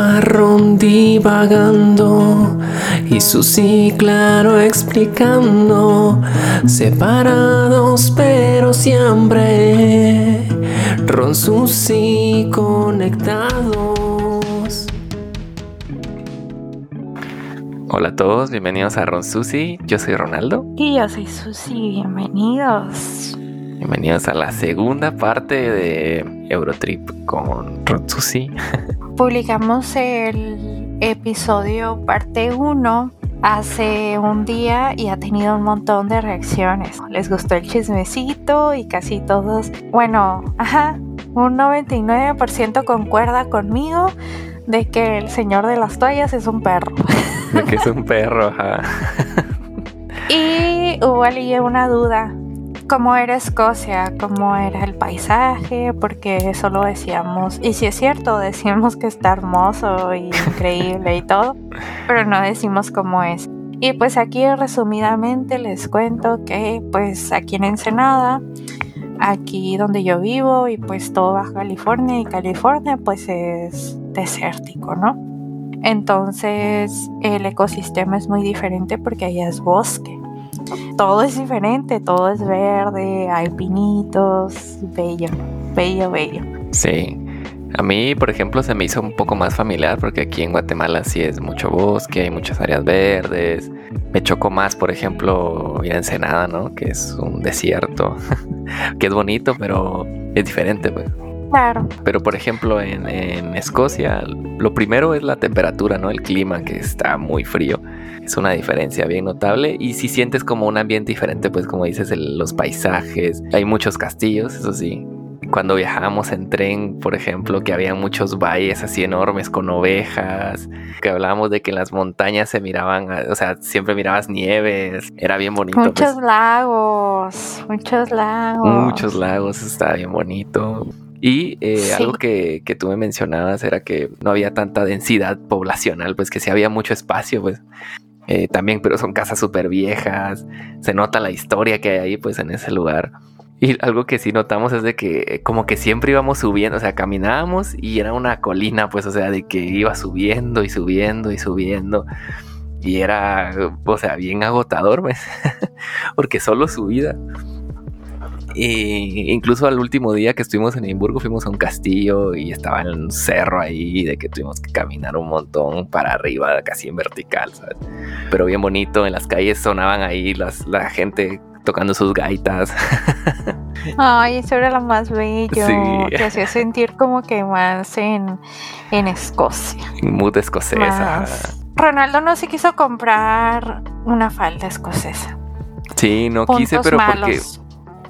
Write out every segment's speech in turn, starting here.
Marrón divagando y Susi claro explicando, separados pero siempre, Ron Susi conectados. Hola a todos, bienvenidos a Ron Susi, yo soy Ronaldo. Y yo soy Susi, bienvenidos. Bienvenidos a la segunda parte de Eurotrip con Ron Susi. Publicamos el episodio parte 1 hace un día y ha tenido un montón de reacciones. Les gustó el chismecito y casi todos, bueno, ajá, un 99% concuerda conmigo de que el señor de las toallas es un perro. De que es un perro, ajá. Y hubo allí una duda cómo era Escocia, cómo era el paisaje, porque solo decíamos, y si es cierto, decimos que está hermoso y increíble y todo, pero no decimos cómo es. Y pues aquí resumidamente les cuento que pues aquí en Ensenada, aquí donde yo vivo y pues todo Baja California y California pues es desértico, ¿no? Entonces el ecosistema es muy diferente porque allá es bosque todo es diferente, todo es verde, hay pinitos, bello, bello, bello. Sí. A mí, por ejemplo, se me hizo un poco más familiar porque aquí en Guatemala sí es mucho bosque, hay muchas áreas verdes. Me chocó más, por ejemplo, ir a Ensenada, ¿no? Que es un desierto, que es bonito, pero es diferente, pues. Claro. Pero por ejemplo en, en, Escocia, lo primero es la temperatura, ¿no? El clima que está muy frío. Es una diferencia bien notable. Y si sientes como un ambiente diferente, pues como dices, los paisajes. Hay muchos castillos, eso sí. Cuando viajábamos en tren, por ejemplo, que había muchos valles así enormes con ovejas, que hablábamos de que en las montañas se miraban, o sea, siempre mirabas nieves, era bien bonito. Muchos pues. lagos, muchos lagos. Muchos lagos, estaba bien bonito. Y eh, algo que, que, tú me mencionabas era que no había tanta densidad poblacional, pues que sí había mucho espacio, pues. Eh, también, pero son casas súper viejas, se nota la historia que hay ahí, pues en ese lugar. Y algo que sí notamos es de que como que siempre íbamos subiendo, o sea, caminábamos y era una colina, pues, o sea, de que iba subiendo y subiendo y subiendo. Y era, o sea, bien agotador, pues, porque solo subida. Incluso al último día que estuvimos en Edimburgo fuimos a un castillo y estaba en un cerro ahí de que tuvimos que caminar un montón para arriba, casi en vertical, ¿sabes? Pero bien bonito, en las calles sonaban ahí las, la gente tocando sus gaitas. Ay, eso era lo más bello. Sí. Te hacía sentir como que más en, en Escocia. Mood escocesa. Ronaldo no se quiso comprar una falda escocesa. Sí, no quise, pero porque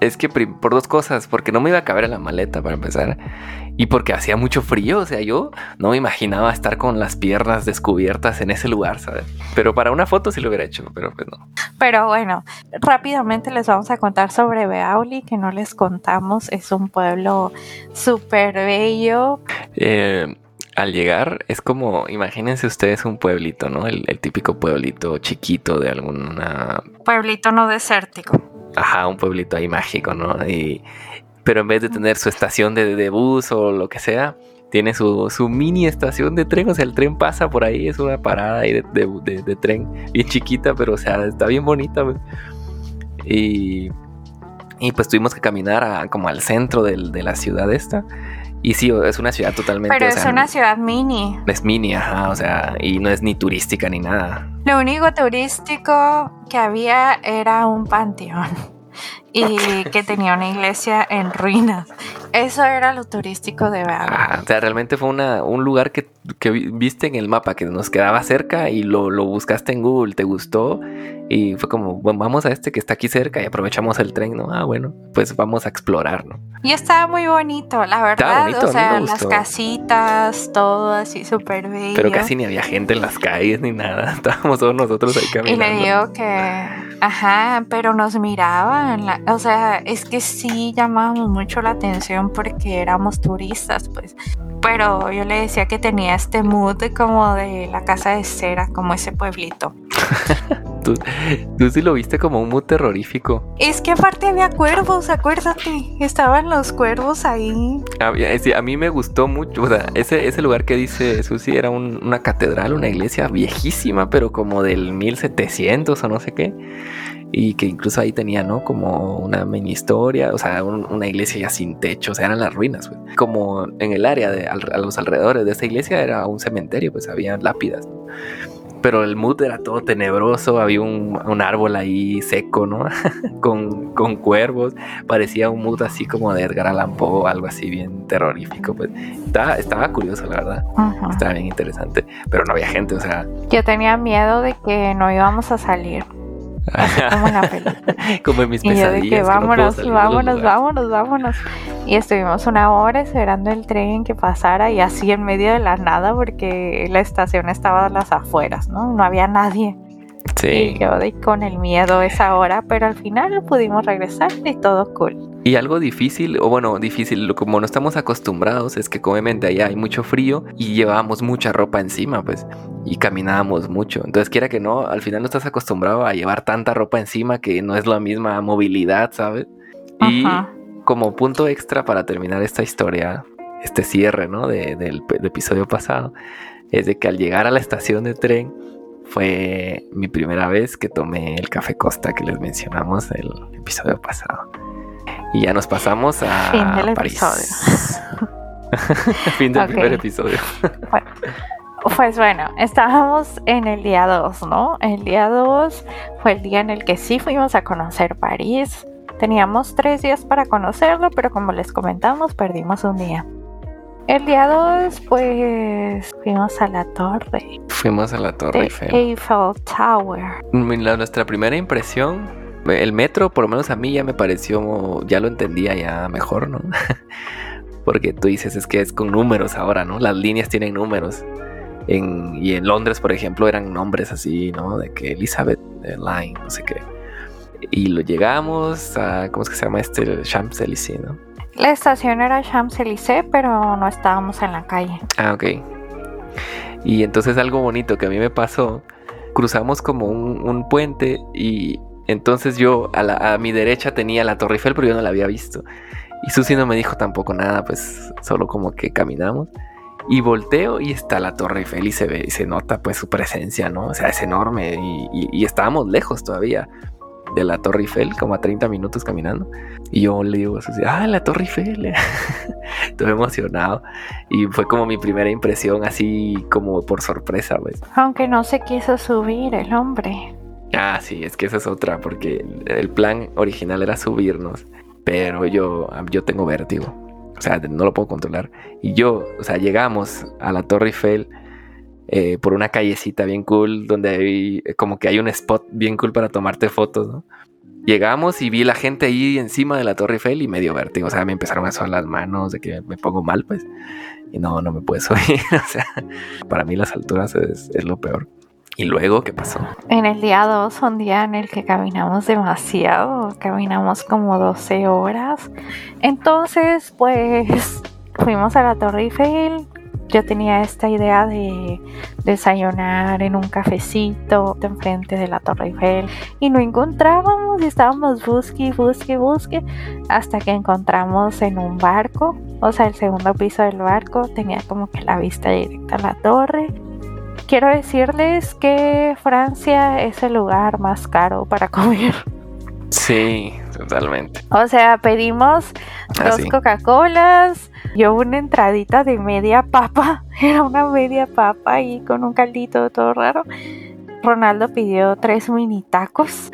es que por dos cosas, porque no me iba a caber en la maleta para empezar y porque hacía mucho frío, o sea, yo no me imaginaba estar con las piernas descubiertas en ese lugar, ¿sabes? Pero para una foto sí lo hubiera hecho, pero pues no. Pero bueno, rápidamente les vamos a contar sobre Beauli, que no les contamos, es un pueblo súper bello. Eh, al llegar es como, imagínense ustedes un pueblito, ¿no? El, el típico pueblito chiquito de alguna... Pueblito no desértico ajá, un pueblito ahí mágico, ¿no? Y, pero en vez de tener su estación de, bus o lo que sea, tiene su, su, mini estación de tren, o sea, el tren pasa por ahí, es una parada de, de tren bien chiquita, pero o sea, está bien bonita. Y, y pues tuvimos que caminar a, como al centro de la ciudad esta. Y sí, es una ciudad totalmente. Pero es una ciudad mini. Es mini, ajá, o sea, y no es ni turística ni nada. Lo único turístico que había era un panteón y que tenía una iglesia en ruinas. Eso era lo turístico de verdad. o sea, realmente fue una, un lugar que, que, viste en el mapa, que nos quedaba cerca y lo, lo, buscaste en Google, te gustó y fue como, bueno, vamos a este que está aquí cerca y aprovechamos el tren, ¿no? Ah, bueno, pues vamos a explorar, ¿no? Y estaba muy bonito, la verdad. o sea, las casitas, todo así súper bello. Pero casi ni había gente en las calles ni nada. Estábamos todos nosotros ahí caminando. Y le digo que, ajá, pero nos miraban. o sea, es que sí llamábamos mucho la atención porque éramos turistas, pues. Pero yo le decía que tenía este mood como de la casa de cera, como ese pueblito. tú, tú sí lo viste como un mood terrorífico. Es que aparte había cuervos, acuérdate. Estaban los cuervos ahí. Había- sí, a mí me gustó mucho. O sea, ese, ese lugar que dice Susi era un- una catedral, una iglesia viejísima, pero como del 1700 o no sé qué. Y que incluso ahí tenía, ¿no? Como una mini historia, o sea, un- una iglesia ya sin techo, o sea, eran las ruinas, pues. Como en el área, de, al- a los alrededores de esa iglesia era un cementerio, pues había lápidas, ¿no? Pero el mood era todo tenebroso, había un, un árbol ahí seco, ¿no? con, con cuervos, parecía un mood así como de Edgar Allan Poe, algo así bien terrorífico, pues. Estaba, estaba curioso, la verdad, estaba bien interesante, pero no había gente, o sea, Yo tenía miedo de que no íbamos a salir, como en la película. como en mis Y yo de pesadillas. que no vámonos, vámonos, vámonos, vámonos. Y estuvimos una hora esperando el tren que pasara y así en medio de la nada porque la estación estaba a las afueras, ¿no? No había nadie. Sí. Y yo de con el miedo esa hora, pero al final pudimos regresar y todo cool. Y algo difícil, o bueno, difícil, como no estamos acostumbrados, es que obviamente allá hay mucho frío y llevábamos mucha ropa encima, pues, y caminábamos mucho. Entonces, quiera que no, al final no estás acostumbrado a llevar tanta ropa encima que no es la misma movilidad, ¿sabes? Y Ajá. como punto extra para terminar esta historia, este cierre, ¿no? De- del, del episodio pasado, es de que al llegar a la estación de tren fue mi primera vez que tomé el café Costa que les mencionamos el episodio pasado. Y ya nos pasamos a Fin del París. episodio. fin del primer episodio. Pues bueno, estábamos en el día 2, ¿no? El día 2 fue el día en el que sí fuimos a conocer París. Teníamos tres días para conocerlo, pero como les comentamos, perdimos un día. El día 2, pues fuimos a la torre Fuimos a la Torre Eiffel. Eiffel Tower. La- nuestra primera impresión, el metro, por lo menos a mí ya me pareció, ya lo entendía ya mejor, ¿no? Porque tú dices, es que es con números ahora, ¿no? Las líneas tienen números. En- y en Londres, por ejemplo, eran nombres así, ¿no? De que Elizabeth eh, Line, no sé qué. Y lo llegamos a, ¿cómo es que se llama este? El Champs-Élysées, ¿no? La estación era Champs-Élysées, pero no estábamos en la calle. Ah, ok. Y entonces algo bonito que a mí me pasó, cruzamos como un, un puente y entonces yo a, a mi derecha tenía la Torre Eiffel, pero yo no la había visto. Y Susi no me dijo tampoco nada, pues solo como que caminamos. Y volteo y está la Torre Eiffel y se ve se nota pues su presencia, ¿no? O sea, es enorme y, y- y estábamos lejos todavía de la Torre Eiffel, como a 30 minutos caminando. Y yo le digo a Susi, ah, la Torre Eiffel. Estuve emocionado. Y fue como mi primera impresión, así como por sorpresa, pues. Aunque no se quiso subir el hombre. Ah, sí, es que esa es otra, porque el plan original era subirnos, pero yo, yo tengo vértigo. O sea, no lo puedo controlar. Y yo, o sea, llegamos a la Torre Eiffel eh, por una callecita bien cool, donde hay, como que hay un spot bien cool para tomarte fotos. Llegamos y vi la gente ahí encima de la Torre Eiffel y me dio vértigo. O sea, me empezaron a sonar las manos de que me pongo mal, pues. Y no, no me puedo subir. o sea, para mí las alturas es, lo peor. ¿Y luego qué pasó? En el día 2, un día en el que caminamos demasiado, caminamos como 12 horas. Entonces, pues fuimos a la Torre Eiffel. Yo tenía esta idea de desayunar en un cafecito enfrente de la Torre Eiffel y no encontrábamos y estábamos busque, busque, busque hasta que encontramos en un barco, o sea, el segundo piso del barco tenía como que la vista directa a la torre Quiero decirles que Francia es el lugar más caro para comer. Sí, totalmente. O sea, pedimos Ah, dos sí. Coca-Colas y una entradita de media papa. Era una media papa ahí con un caldito todo raro. Ronaldo pidió tres mini tacos.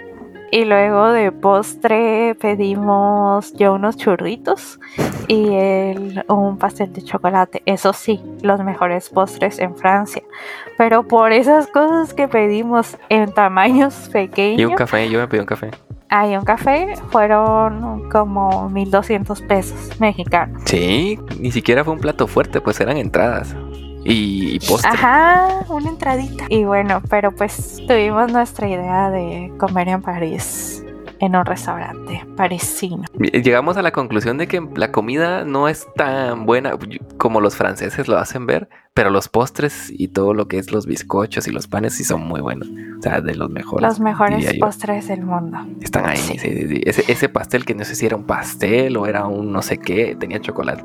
Y luego de postre pedimos yo unos churritos y él un pastel de chocolate. Eso sí, los mejores postres en Francia. Pero por esas cosas que pedimos en tamaños Y pequeños, un café, yo me pedí un café. Hay un café, fueron como 1200 pesos mexicanos. Sí, ni siquiera fue un plato fuerte, pues eran entradas y, y postre. Ajá, una entradita. Y bueno, pero pues tuvimos nuestra idea de comer en París, en un restaurante parisino. Llegamos a la conclusión de que la comida no es tan buena como los franceses lo hacen ver, Pero los postres y todo lo que es los bizcochos y los panes sí son muy buenos. O sea, de los mejores. Los mejores postres del mundo. Están ahí, sí. Sí, sí, ese, ese, pastel que no sé si era un pastel o era un no sé qué, tenía chocolate.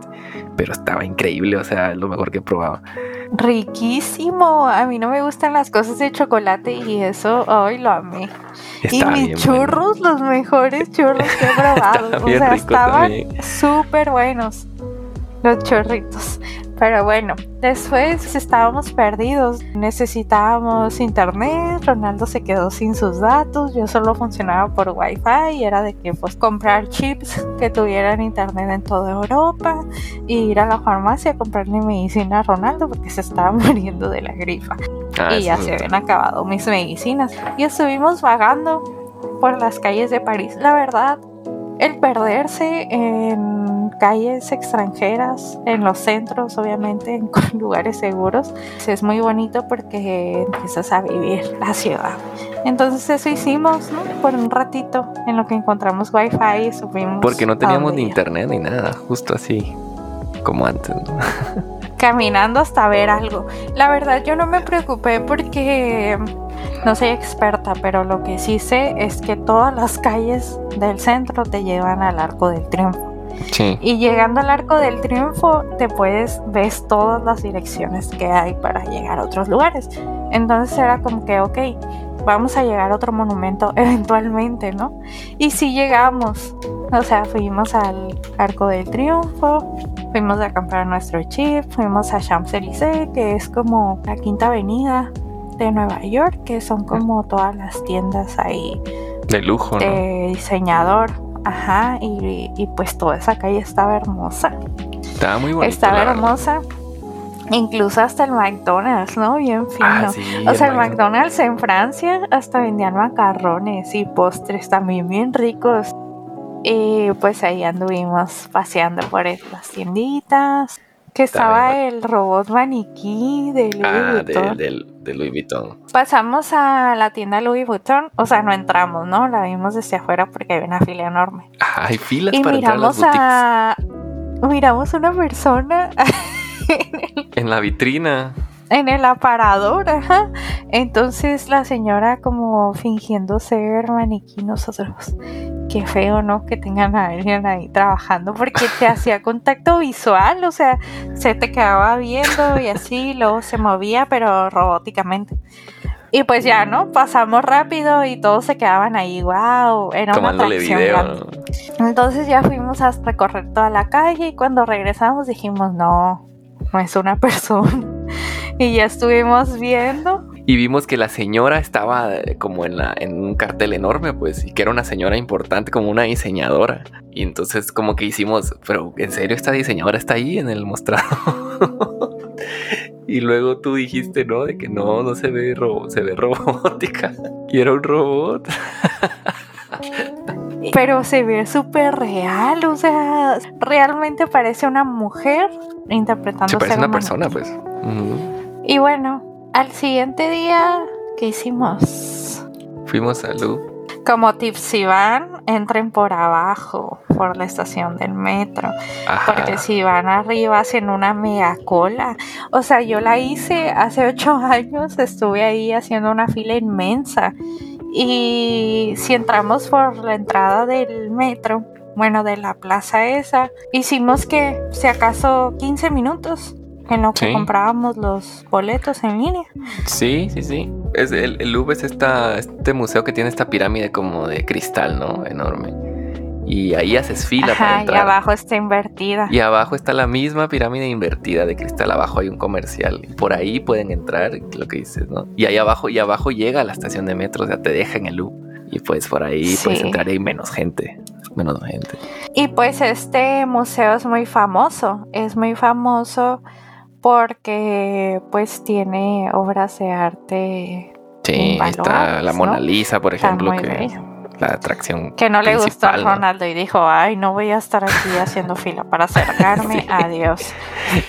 Pero estaba increíble, o sea, lo mejor que he probado. Riquísimo. A mí no me gustan las cosas de chocolate y eso hoy lo amé. y mis churros, los mejores churros que he probado. o sea, estaban súper buenos los chorritos. Pero bueno, después estábamos perdidos, necesitábamos internet, Ronaldo se quedó sin sus datos, yo solo funcionaba por wifi y era de que pues comprar chips que tuvieran internet en toda Europa y ir a la farmacia a comprarle medicina a Ronaldo porque se estaba muriendo de la grifa ah, y ya se habían acabado mis medicinas. Y estuvimos vagando por las calles de París. La verdad, el perderse en calles extranjeras, en los centros, obviamente, en lugares seguros, es muy bonito porque empiezas a vivir la ciudad. Entonces eso hicimos, ¿no? Por un ratito, en lo que encontramos wifi y subimos. Porque no teníamos ni internet ni nada, justo así, como antes, Caminando hasta ver algo. La verdad yo no me preocupé porque no soy experta, pero lo que sí sé es que todas las calles del centro te llevan al Arco del Triunfo. Sí. Y llegando al Arco del Triunfo, te puedes ves todas las direcciones que hay para llegar a otros lugares. Entonces era como que, ok, vamos a llegar a otro monumento eventualmente, ¿no? Y sí llegamos. O sea, fuimos al Arco del Triunfo, fuimos a comprar nuestro chip, fuimos a Champs-Élysées, que es como la quinta avenida de Nueva York, que son como todas las tiendas ahí. De lujo, de diseñador. Ajá, y, pues toda esa calle estaba hermosa. Estaba muy bonita. Estaba hermosa. Incluso hasta el McDonald's, ¿no? Bien ah, fino. o sea, el McDonald's en Francia hasta vendían macarrones y postres también bien ricos. Y pues ahí anduvimos paseando por las tienditas. Que estaba el robot maniquí de Louis ah, Vuitton. De, Louis Vuitton. Pasamos a la tienda Louis Vuitton, o sea, no entramos, ¿no? La vimos desde afuera porque había una fila enorme. Ah, hay filas y para miramos entrar a, a Miramos una persona en la vitrina en el aparador, ajá. Entonces la señora como fingiendo ser maniquí, nosotros, qué feo, ¿no? Que tengan a alguien ahí trabajando porque te hacía contacto visual, o sea, se te quedaba viendo y así, luego se movía, pero robóticamente. Y pues ya, ¿no? Pasamos rápido y todos se quedaban ahí, wow, era una atracción Entonces ya fuimos a recorrer toda la calle y cuando regresamos dijimos, no, no es una persona y ya estuvimos viendo. Y vimos que la señora estaba eh, como en, la, en un cartel enorme, pues, y que era una señora importante, como una diseñadora. Y entonces como que hicimos, pero ¿en serio esta diseñadora está ahí en el mostrado? y luego tú dijiste, ¿no? De que no, no se ve, se ve robótica. Y era un robot. Pero se ve súper real, o sea, realmente parece una mujer interpretando. Se parece una persona, pues. Y bueno, al siguiente día, ¿qué hicimos? Fuimos a. Como tips, si van, entren por abajo, por la estación del metro. Porque si van arriba, hacen una mega cola. O sea, yo la hice hace ocho años, estuve ahí haciendo una fila inmensa. Y si entramos por la entrada del metro, bueno, de la plaza esa, hicimos que, si acaso, 15 minutos en lo que comprábamos los boletos en línea. Sí, sí, sí. Es el, el Louvre es esta, este museo que tiene esta pirámide como de cristal, ¿no? Enorme. Y ahí haces fila para entrar. Y abajo está invertida. Y abajo está la misma pirámide invertida de cristal. Abajo hay un comercial. Por ahí pueden entrar, lo que dices, ¿no? Y ahí abajo, y abajo llega a la estación de metro, o sea, te dejan el Louvre. Y pues por ahí puedes entrar y hay menos gente. Menos gente. Y pues este museo es muy famoso. Es muy famoso porque pues tiene obras de arte. Sí, está la Mona Lisa, por ejemplo, que la atracción. Que no le gustó a Ronaldo y dijo, ay, no voy a estar aquí haciendo fila para acercarme, a adiós.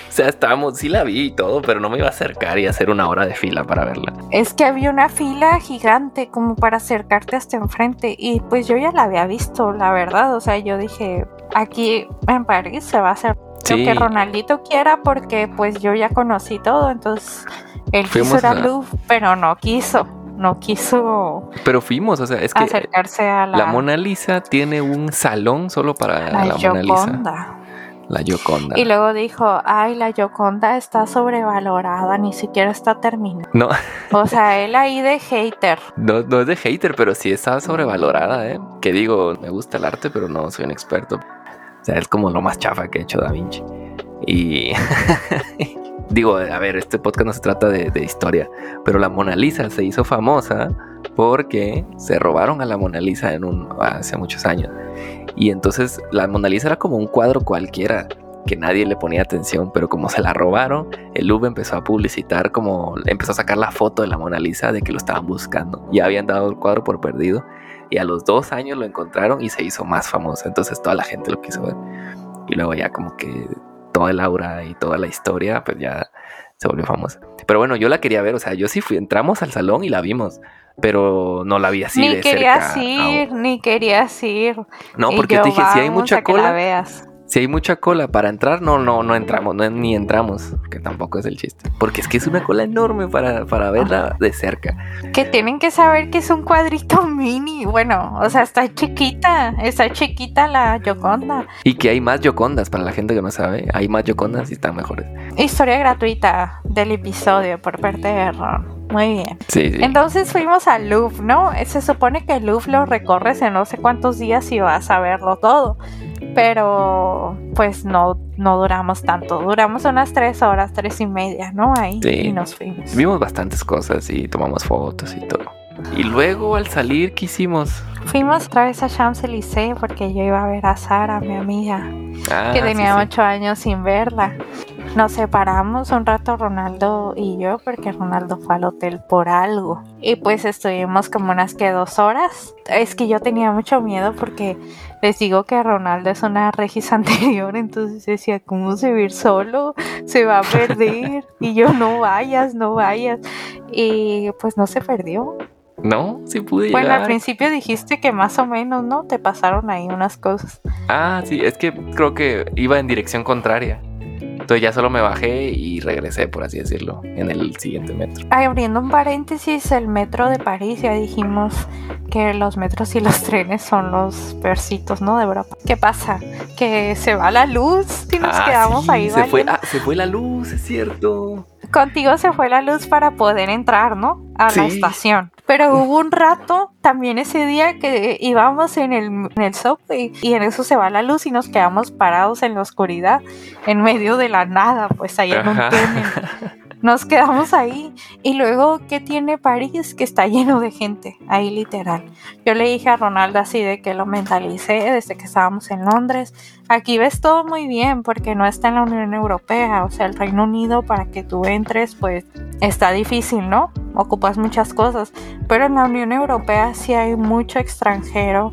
O sea, estábamos, sí la vi y todo, pero no me iba a acercar y hacer una hora de fila para verla. Es que había una fila gigante como para acercarte hasta enfrente y pues yo ya la había visto, la verdad, o sea, yo dije, aquí en París se va a hacer lo que Ronaldito quiera porque pues yo ya conocí todo, entonces él quiso ir a Louvre, pero no quiso no quiso. Pero fuimos, o sea, es que acercarse a la, la Mona Lisa tiene un salón solo para la, la Mona Lisa. La Yoconda. Y luego dijo, ay, la Yoconda está sobrevalorada, ni siquiera está terminada. No. O sea, él ahí de hater. No, no es de hater, pero sí está sobrevalorada, ¿eh? Que digo, me gusta el arte, pero no soy un experto. O sea, es como lo más chafa que ha hecho Da Vinci. Y digo, a ver, este podcast no se trata de, historia, pero la Mona Lisa se hizo famosa porque se robaron a la Mona Lisa en un, hace muchos años. Y entonces la Mona Lisa era como un cuadro cualquiera que nadie le ponía atención, pero como se la robaron, el Louvre empezó a publicitar como empezó a sacar la foto de la Mona Lisa de que lo estaban buscando. Ya habían dado el cuadro por perdido y a los dos años lo encontraron y se hizo más famosa. Entonces toda la gente lo quiso ver. Y luego ya como que toda el aura y toda la historia, pues ya se volvió famosa. Pero bueno, yo la quería ver, o sea, yo sí fui, entramos al salón y la vimos, pero no la vi así ni de querías ir, ni querías ir. No, porque te dije, si hay mucha cola, veas si hay mucha cola para entrar, no, no, no entramos, no, ni entramos, que tampoco es el chiste. Porque es que es una cola enorme para, para verla de cerca. Que tienen que saber que es un cuadrito mini. Bueno, o sea, está chiquita, está chiquita la Yoconda. Y que hay más Yocondas, para la gente que no sabe, hay más Yocondas y están mejores. Historia gratuita del episodio por parte de Ron. Muy bien. Sí, sí. Entonces fuimos al Louvre, ¿no? Se supone que el Louvre lo recorres en no sé cuántos días y vas a verlo todo pero pues no, no duramos tanto, duramos unas tres horas, tres y media, ¿no? Ahí y nos fuimos. Vimos bastantes cosas y tomamos fotos y todo. Y luego al salir, ¿qué hicimos? Fuimos otra vez a Champs-Élysées porque yo iba a ver a Sara, mi amiga, ah, que tenía ocho años sin verla. Nos separamos un rato Ronaldo y yo porque Ronaldo fue al hotel por algo. Y pues estuvimos como unas que dos horas. Es que yo tenía mucho miedo porque les digo que Ronaldo es una regis anterior, entonces decía, ¿cómo se va a ir solo? Se va a perder. y yo, no vayas, no vayas. Y pues no se perdió. No, sí pude llegar. Bueno, al principio dijiste que más o menos, ¿no? Te pasaron ahí unas cosas. Ah, sí, es que creo que iba en dirección contraria. Entonces ya solo me bajé y regresé, por así decirlo, en el siguiente metro. abriendo un paréntesis, el metro de París, ya dijimos que los metros y los trenes son los peorcitos, ¿no? De Europa. ¿Qué pasa? Que se va la luz y nos ah, quedamos ahí. Se fue, ah, se fue la luz, es cierto contigo se fue la luz para poder entrar, ¿no? A la estación. Pero hubo un rato también ese día que íbamos en el, en el subway y en eso se va la luz y nos quedamos parados en la oscuridad, en medio de la nada, pues ahí en un túnel. Nos quedamos ahí. Y luego, ¿qué tiene París? Que está lleno de gente, ahí literal. Yo le dije a Ronaldo así de que lo mentalicé desde que estábamos en Londres. Aquí ves todo muy bien porque no está en la Unión Europea. O sea, el Reino Unido para que tú entres, pues está difícil, ¿no? Ocupas muchas cosas. Pero en la Unión Europea sí hay mucho extranjero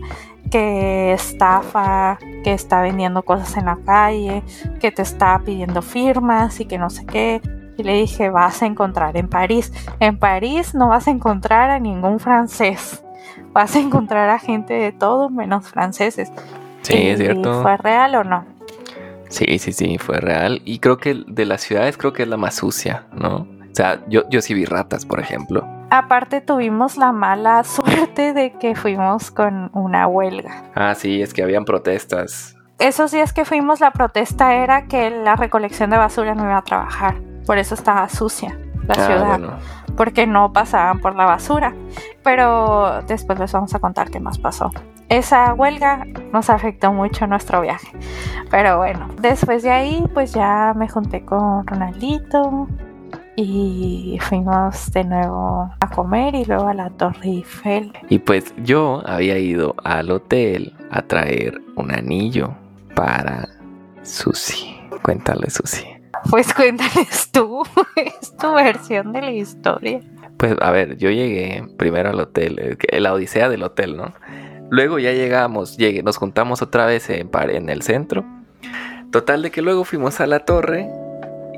que estafa, que está vendiendo cosas en la calle, que te está pidiendo firmas y que no sé qué. Y le dije, vas a encontrar en París. En París no vas a encontrar a ningún francés. Vas a encontrar a gente de todo menos franceses. Sí, es cierto. ¿Fue real o no? Sí, sí, sí, fue real. Y creo que de las ciudades creo que es la más sucia, ¿no? O sea, yo, yo sí vi ratas, por ejemplo. Aparte tuvimos la mala suerte de que fuimos con una huelga. Ah, sí, es que habían protestas. Esos días que fuimos la protesta era que la recolección de basura no iba a trabajar. Por eso estaba sucia la ah, ciudad. Porque no pasaban por la basura. Pero después les vamos a contar qué más pasó. Esa huelga nos afectó mucho nuestro viaje. Pero bueno, después de ahí pues ya me junté con Ronaldito y fuimos de nuevo a comer y luego a la Torre Eiffel. Y pues yo había ido al hotel a traer un anillo para Susi. Cuéntale, Susi. Pues cuéntales tú, es tu versión de la historia. Pues a ver, yo llegué primero al hotel, eh, la odisea del hotel, ¿no? Luego ya llegamos, llegué, nos juntamos otra vez en, en el centro. Total de que luego fuimos a la torre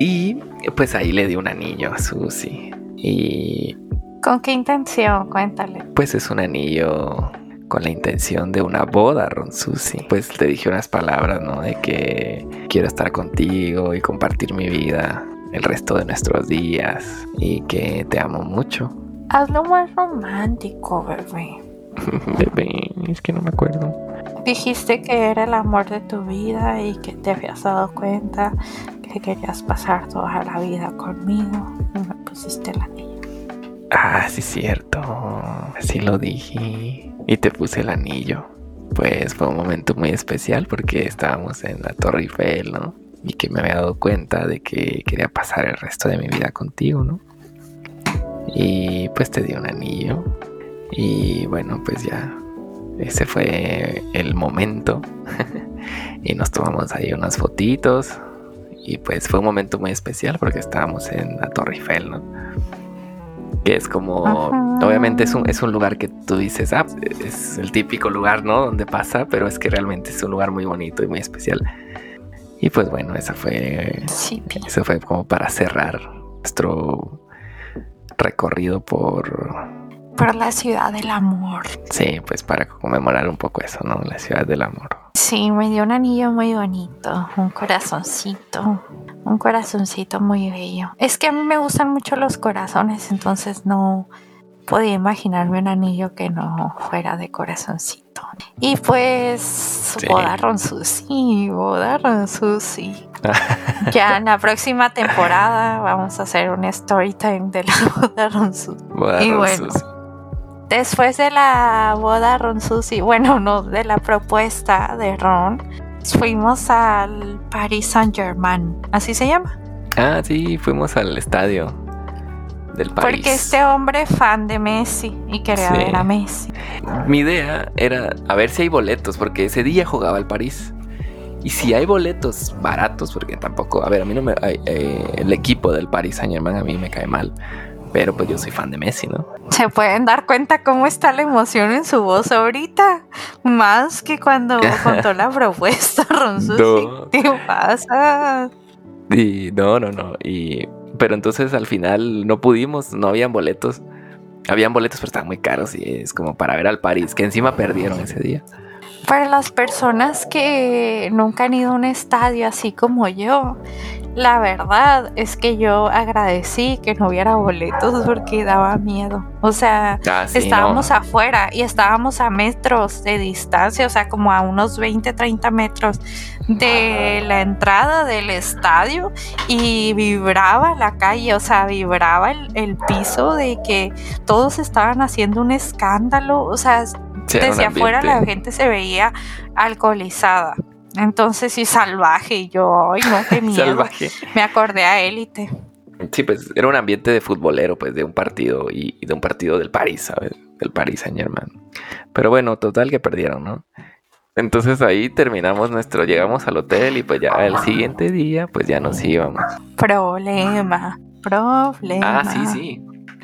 y pues ahí le di un anillo a Susi. Y... ¿Con qué intención? Cuéntale. Pues es un anillo con la intención de una boda, Ron Susi. Pues te dije unas palabras, ¿no? De que quiero estar contigo y compartir mi vida el resto de nuestros días y que te amo mucho. Hazlo más romántico, bebé. bebé, es que no me acuerdo. Dijiste que era el amor de tu vida y que te habías dado cuenta que querías pasar toda la vida conmigo y me pusiste el anillo. Ah, sí, cierto. Así lo dije. Y te puse el anillo. Pues fue un momento muy especial porque estábamos en la Torre Eiffel, ¿no? Y que me había dado cuenta de que quería pasar el resto de mi vida contigo, ¿no? Y pues te di un anillo. Y bueno, pues ya ese fue el momento. y nos tomamos ahí unas fotitos. Y pues fue un momento muy especial porque estábamos en la Torre Eiffel, ¿no? Que es como, obviamente es un, es un lugar que tú dices, ah, es el típico lugar, ¿no? Donde pasa, pero es que realmente es un lugar muy bonito y muy especial. Y pues bueno, esa fue, sí, eso fue como para cerrar nuestro recorrido por por la ciudad del amor. Sí, pues para conmemorar un poco eso, ¿no? La ciudad del amor. Sí, me dio un anillo muy bonito, un corazoncito, un corazoncito muy bello. Es que a mí me gustan mucho los corazones, entonces no podía imaginarme un anillo que no fuera de corazoncito. Y pues, sí. boda Ronsusi, boda Ronsusi. ya en la próxima temporada vamos a hacer un story time de la boda Ronsusi. Boda y bueno, después de la boda Ron Susi, bueno, no, de la propuesta de Ron, fuimos al Paris Saint Germain, ¿así se llama? Ah, sí, fuimos al estadio del París. Porque este hombre es fan de Messi y quería sí. ver a Messi. Mi idea era a ver si hay boletos, porque ese día jugaba el París. Y si hay boletos baratos, porque tampoco, a ver, a mí no me. Eh, el equipo del Paris Saint Germain a mí me cae mal. Pero pues yo soy fan de Messi, ¿no? Se pueden dar cuenta cómo está la emoción en su voz ahorita. Más que cuando contó la propuesta, Ronzo. No. ¿Qué pasa? Y no, no, no. Y, pero entonces al final no pudimos, no habían boletos. Habían boletos, pero estaban muy caros y es como para ver al París, que encima perdieron ese día. Para las personas que nunca han ido a un estadio así como yo, la verdad es que yo agradecí que no hubiera boletos porque daba miedo. O sea, ah, sí, estábamos no. afuera y estábamos a metros de distancia, o sea, como a unos 20, 30 metros de la entrada del estadio y vibraba la calle, o sea, vibraba el, el piso de que todos estaban haciendo un escándalo, o sea, Sí, desde afuera la gente se veía alcoholizada. Entonces sí, salvaje. Y yo, ay, no, qué miedo. Salvaje. Me acordé a élite. Sí, pues era un ambiente de futbolero, pues de un partido y, y de un partido del París, ¿sabes? Del París Saint Germain. Pero bueno, total que perdieron, ¿no? Entonces ahí terminamos nuestro, llegamos al hotel y pues ya el siguiente día pues ya nos íbamos. Problema, problema. Ah, sí, sí.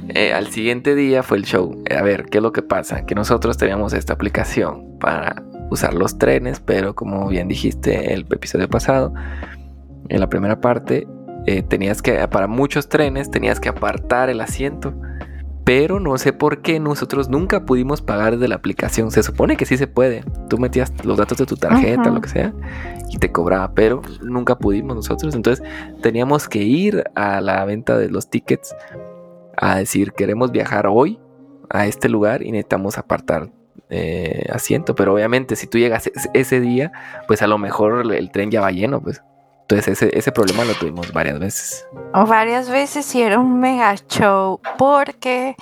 Eh, al siguiente día fue el show. Eh, a ver, ¿qué es lo que pasa? Que nosotros teníamos esta aplicación para usar los trenes, pero como bien dijiste el episodio pasado, en la primera parte, eh, tenías que, para muchos trenes, tenías que apartar el asiento. Pero no sé por qué nosotros nunca pudimos pagar desde la aplicación. Se supone que sí se puede. Tú metías los datos de tu tarjeta, lo que sea, y te cobraba, pero nunca pudimos nosotros. Entonces teníamos que ir a la venta de los tickets a decir queremos viajar hoy a este lugar y necesitamos apartar eh, asiento. Pero obviamente si tú llegas ese, ese día, pues a lo mejor el, el tren ya va lleno, pues. Entonces ese, ese problema lo tuvimos varias veces. O varias veces y era un mega show porque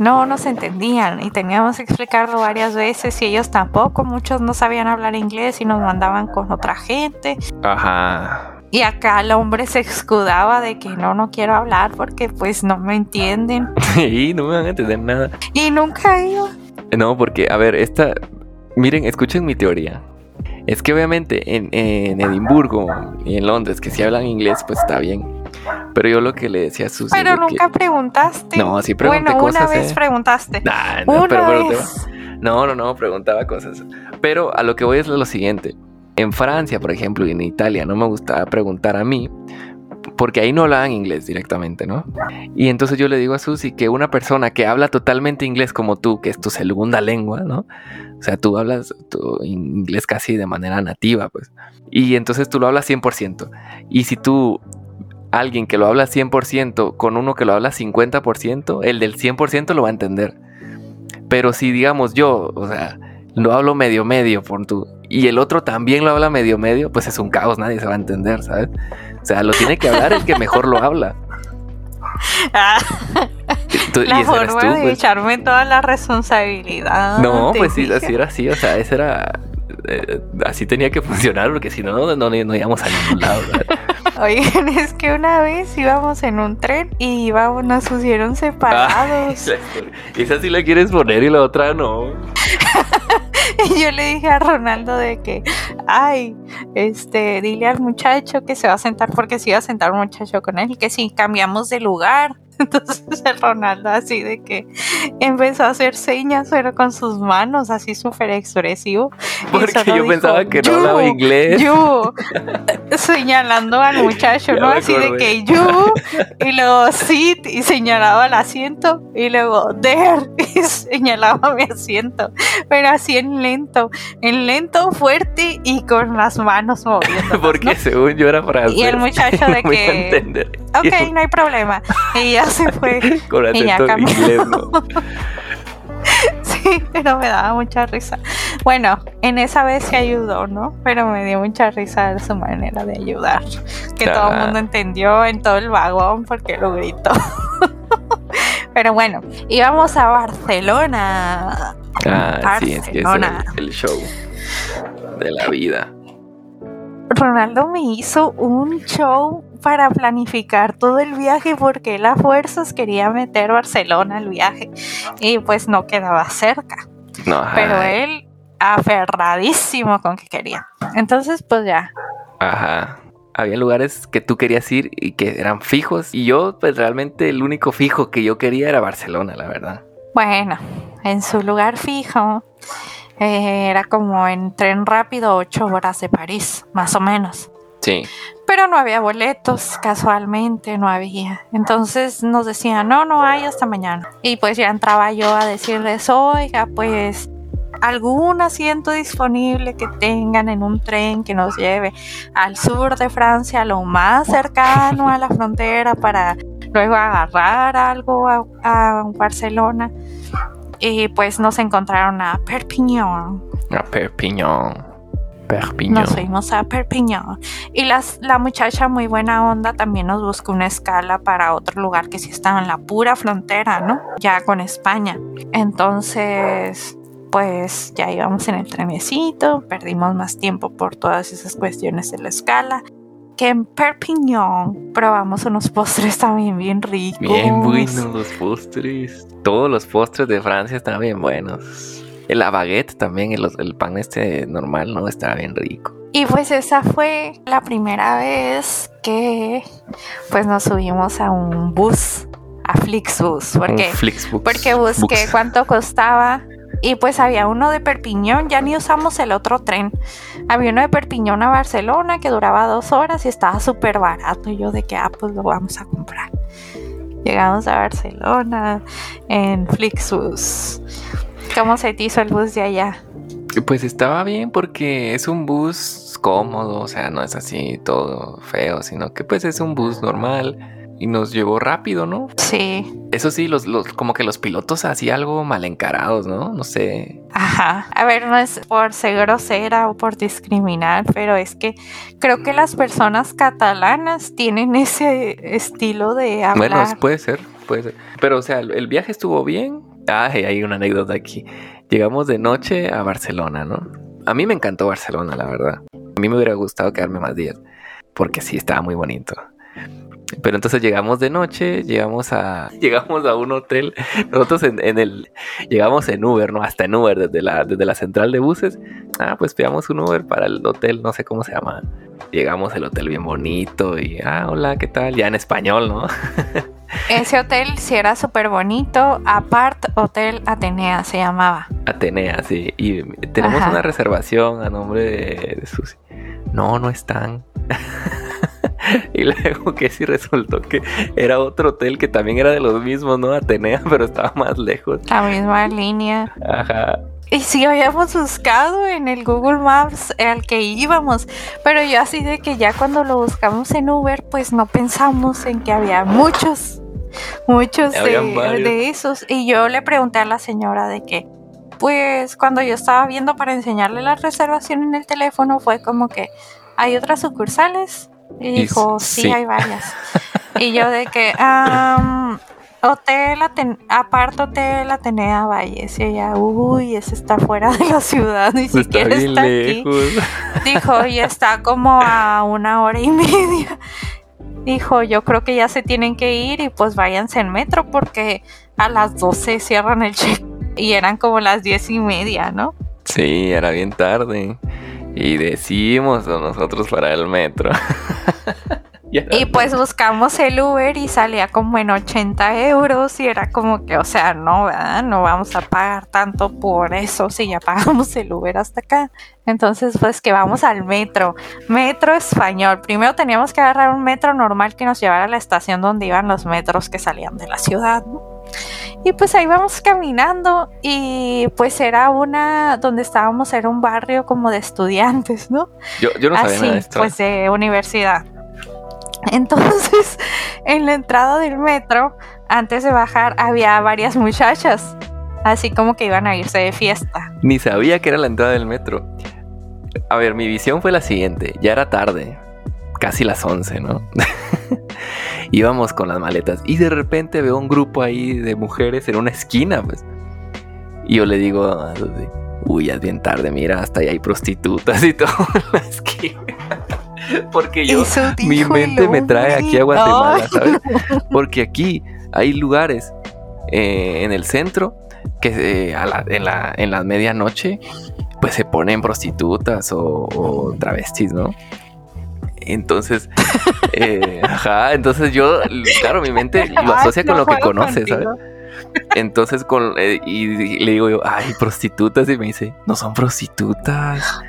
no nos entendían y teníamos que explicarlo varias veces y ellos tampoco, muchos no sabían hablar inglés y nos mandaban con otra gente Ajá. Y acá el hombre se escudaba de que no, no quiero hablar porque pues no me entienden y no me van a entender nada. y nunca iba. No, porque, a ver, esta. Miren, escuchen mi teoría. Es que obviamente en, en Edimburgo y en Londres, que si hablan inglés, pues está bien. Pero yo lo que le decía a Susi. Pero de que- nunca preguntaste. No, sí pregunté bueno, cosas. una vez eh. preguntaste. Nah, no, Una pero, pero vez. no, no, no, preguntaba cosas. Pero a lo que voy es lo siguiente. En Francia, por ejemplo, y en Italia, no me gustaba preguntar a mí porque ahí no hablaban inglés directamente, ¿no? Y entonces yo le digo a Susi que una persona que habla totalmente inglés como tú, que es tu segunda lengua, ¿no? O sea, tú hablas tu inglés casi de manera nativa, pues. Y entonces tú lo hablas 100%. Y si tú, alguien que lo habla 100% con uno que lo habla 50%, el del 100% lo va a entender. Pero si digamos yo, o sea, lo hablo medio medio por tú, y el otro también lo habla medio medio, pues es un caos, nadie se va a entender, ¿sabes? O sea, lo tiene que hablar el que mejor lo habla. Ah, la forma de pues. echarme toda la responsabilidad. No, pues sí, así era así, o sea, ese era... Eh, así tenía que funcionar, porque si no, no, no, íbamos a ningún lado. Oigan, es que una vez íbamos en un tren y íbamos, nos pusieron separados. Y esa sí la quieres poner y la otra no. y yo le dije a Ronaldo de que, ay, este, dile al muchacho que se va a sentar porque se iba a sentar un muchacho con él y que si cambiamos de lugar. Entonces el Ronaldo así de que empezó a hacer señas, pero con sus manos, así súper expresivo. Porque yo pensaba que no hablaba inglés. Yo, señalando al muchacho, ¿no? Así de que yo, y luego sit, y señalaba el asiento, y luego there, y señalaba mi asiento. Pero así en lento, en lento, fuerte y con las manos moviendo. Porque según yo era francés. Y el muchacho de que. Ok, no hay problema. Y ya se fue. Con y ya inglés, Sí, pero me daba mucha risa. Bueno, en esa vez se ayudó, ¿no? Pero me dio mucha risa su manera de ayudar. Que todo el mundo entendió en todo el vagón porque lo gritó. Pero bueno, íbamos a Barcelona. Ah, sí, es que es el show de la vida. Ronaldo me hizo un show para planificar todo el viaje porque él a fuerzas quería meter Barcelona al viaje y pues no quedaba cerca. Pero él aferradísimo con que quería. Entonces pues ya. Ajá. Había lugares que tú querías ir y que eran fijos y yo pues realmente el único fijo que yo quería era Barcelona, la verdad. Bueno, en su lugar fijo eh, era como en tren rápido ocho horas de París, más o menos. Sí. Pero no había boletos, casualmente no había. Entonces nos decían, no, no hay hasta mañana. Y pues ya entraba yo a decirles, oiga, pues algún asiento disponible que tengan en un tren que nos lleve al sur de Francia, lo más cercano a la frontera para luego agarrar algo a, a Barcelona y pues nos encontraron a Perpignan. A Perpignan. Perpignan. Nos fuimos a Perpignan. Y las, la muchacha muy buena onda también nos buscó una escala para otro lugar que sí estaba en la pura frontera, ¿no? Ya con España. Entonces, pues ya íbamos en el trenecito, perdimos más tiempo por todas esas cuestiones de la escala que en Perpignan probamos unos postres también bien ricos. Bien buenos los postres. Todos los postres de Francia estaban bien buenos. El baguette también, el, pan este normal, ¿no? Estaba bien rico. Y pues esa fue la primera vez que pues nos subimos a un bus, a Flixbus. Porque, Flixbus. porque busqué cuánto costaba y pues había uno de Perpiñón, ya ni usamos el otro tren. Había uno de Perpiñón a Barcelona que duraba dos horas y estaba súper barato. Y yo de que, ah, pues lo vamos a comprar. Llegamos a Barcelona en Flixbus. ¿Cómo se te hizo el bus de allá? Pues estaba bien porque es un bus cómodo, o sea, no es así todo feo, sino que pues es un bus normal y nos llevó rápido, ¿no? Sí. Eso sí, los, los, como que los pilotos así algo mal encarados, ¿no? No sé. Ajá. A ver, no es por ser grosera o por discriminar, pero es que creo que las personas catalanas tienen ese estilo de hablar. Bueno, puede ser, puede ser. Pero, o sea, el viaje estuvo bien. Ah, hay una anécdota aquí. Llegamos de noche a Barcelona, ¿no? A mí me encantó Barcelona, la verdad. A mí me hubiera gustado quedarme más días, porque sí, estaba muy bonito. Pero entonces llegamos de noche, llegamos a, llegamos a un hotel. Nosotros en, el, llegamos en Uber, ¿no? Hasta en Uber, desde la, desde la central de buses. Ah, pues pidamos un Uber para el hotel, no sé cómo se llama. Llegamos al hotel bien bonito y, ah, hola, ¿qué tal? Ya en español, ¿no? Ese hotel sí era súper bonito. Apart Hotel Atenea se llamaba. Atenea, sí. Y tenemos una reservación a nombre de, de Susi. No, no están. y luego que sí resultó que era otro hotel que también era de los mismos, ¿no? Atenea, pero estaba más lejos. La misma línea. Ajá. Y sí habíamos buscado en el Google Maps al que íbamos, pero yo así de que ya cuando lo buscamos en Uber, pues no pensamos en que había muchos, muchos de, de esos. Y yo le pregunté a la señora de que, pues cuando yo estaba viendo para enseñarle la reservación en el teléfono, fue como que hay otras sucursales. Y dijo, sí, hay varias. y yo de que, hotel, aparte hotel Atenea Valles. Y ella, uy, ese está fuera de la ciudad, ni siquiera está, aquí. Dijo, y está como a una hora y media. Dijo, yo creo que ya se tienen que ir y pues váyanse en metro porque a las 12 cierran el check y eran como las diez y media, ¿no? Sí, era bien tarde. Y decimos nosotros para el metro. y pues buscamos el Uber y salía como en 80 euros y era como que, o sea, no, ¿verdad? No vamos a pagar tanto por eso si ya pagamos el Uber hasta acá. Entonces, pues que vamos al metro. Metro español. Primero teníamos que agarrar un metro normal que nos llevara a la estación donde iban los metros que salían de la ciudad, ¿no? Y pues ahí vamos caminando y pues era una, donde estábamos era un barrio como de estudiantes, ¿no? Yo, yo no sabía nada de esto. Pues de universidad. Entonces, en la entrada del metro, antes de bajar, había varias muchachas, así como que iban a irse de fiesta. Ni sabía que era la entrada del metro. A ver, mi visión fue la siguiente, ya era tarde, casi las 11, ¿no? íbamos con las maletas y de repente veo un grupo ahí de mujeres en una esquina, pues. Y yo le digo, uy, ya es bien tarde, mira, hasta ahí hay prostitutas y todo en la esquina. Porque yo, mi mente me trae aquí a Guatemala, ¿sabes? Porque aquí hay lugares eh, en el centro que eh, en, la, en la medianoche pues se ponen prostitutas o, o travestis, ¿no? Entonces, eh, ajá, entonces yo, claro, mi mente lo asocia con lo que conoce, ¿sabes? Entonces, con, eh, y le digo yo, ay, prostitutas, y me dice, no son prostitutas,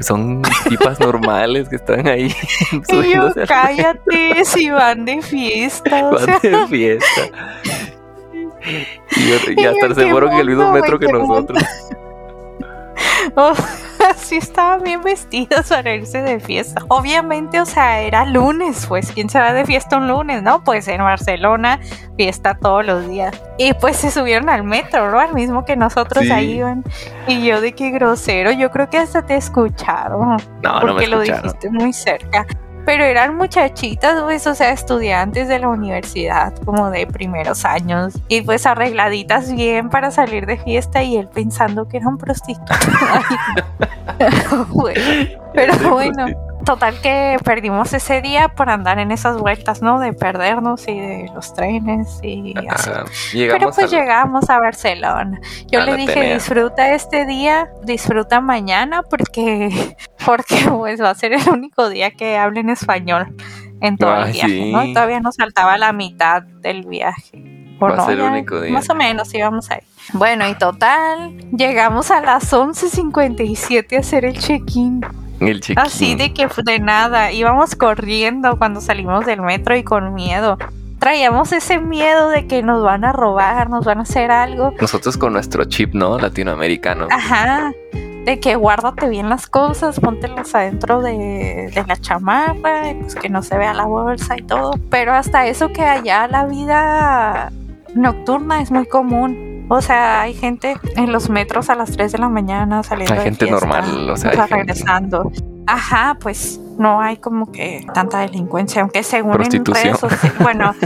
son tipas normales que están ahí. Y yo, cállate, si van de fiesta. Van de fiesta. Y, yo, y hasta seguro que el mismo metro que nosotros. Oh, sí estaban bien vestidos para irse de fiesta. Obviamente, o sea, era lunes, pues, ¿quién se va de fiesta un lunes, no? Pues en Barcelona, fiesta todos los días. Y pues se subieron al metro, ¿no? Al mismo que nosotros ahí iban. Y yo de qué grosero, yo creo que hasta te escucharon. No, porque no me lo dijiste muy cerca pero eran muchachitas, pues, o sea, estudiantes de la universidad, como de primeros años, y pues arregladitas bien para salir de fiesta y él pensando que eran prostitutas. pero bueno. Total que perdimos ese día por andar en esas vueltas, ¿no? De perdernos y de los trenes y así. Pero pues llegamos a Barcelona. Yo le dije, disfruta este día, disfruta mañana porque, porque pues va a ser el único día que hable en español en todo el viaje, ¿no? todavía nos faltaba la mitad del viaje. va a ser el único día. Más o menos íbamos ahí. Bueno, y total, llegamos a las 11.57 a hacer el check-in. Así de que de nada, íbamos corriendo cuando salimos del metro y con miedo. Traíamos ese miedo de que nos van a robar, nos van a hacer algo. Nosotros con nuestro chip, ¿no? Latinoamericano. Ajá. De que guárdate bien las cosas, póntelas adentro de, de la chamarra, pues que no se vea la bolsa y todo. Pero hasta eso que allá la vida nocturna es muy común o sea, hay gente en los metros a las 3 de la mañana saliendo. Hay gente normal, o sea, regresando. Ajá, pues no hay como que tanta delincuencia, aunque según en redes bueno,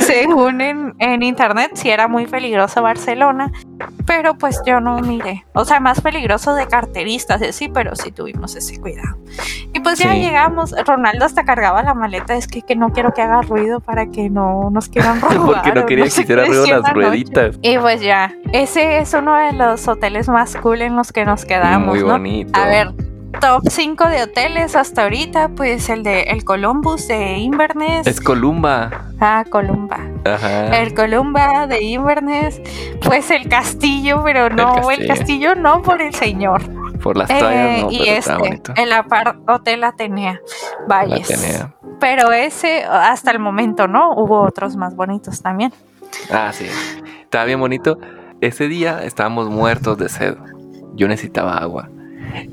según en, en, internet sí era muy peligroso Barcelona, pero pues yo no miré, o sea, más peligroso de carteristas, sí, pero sí tuvimos ese cuidado. Y pues ya llegamos, Ronaldo hasta cargaba la maleta, es que, que no quiero que haga ruido para que no nos quieran robar. Porque no quería que hiciera ruido las rueditas. Y pues ya, ese es uno de los hoteles más cool en los que nos quedamos. Muy bonito. A ver, top 5 de hoteles hasta ahorita, pues el de el Columbus de Inverness. Es Columba. Ah, Columba. Ajá. El Columba de Inverness, pues el castillo, pero no, el castillo, no por el señor. Por las toallas no, Eh, y pero este, bonito. el Hotel Atenea. Valles. Atenea. Pero ese, hasta el momento, ¿no? Hubo otros más bonitos también. Ah, sí. Estaba bien bonito. Ese día estábamos muertos de sed. Yo necesitaba agua.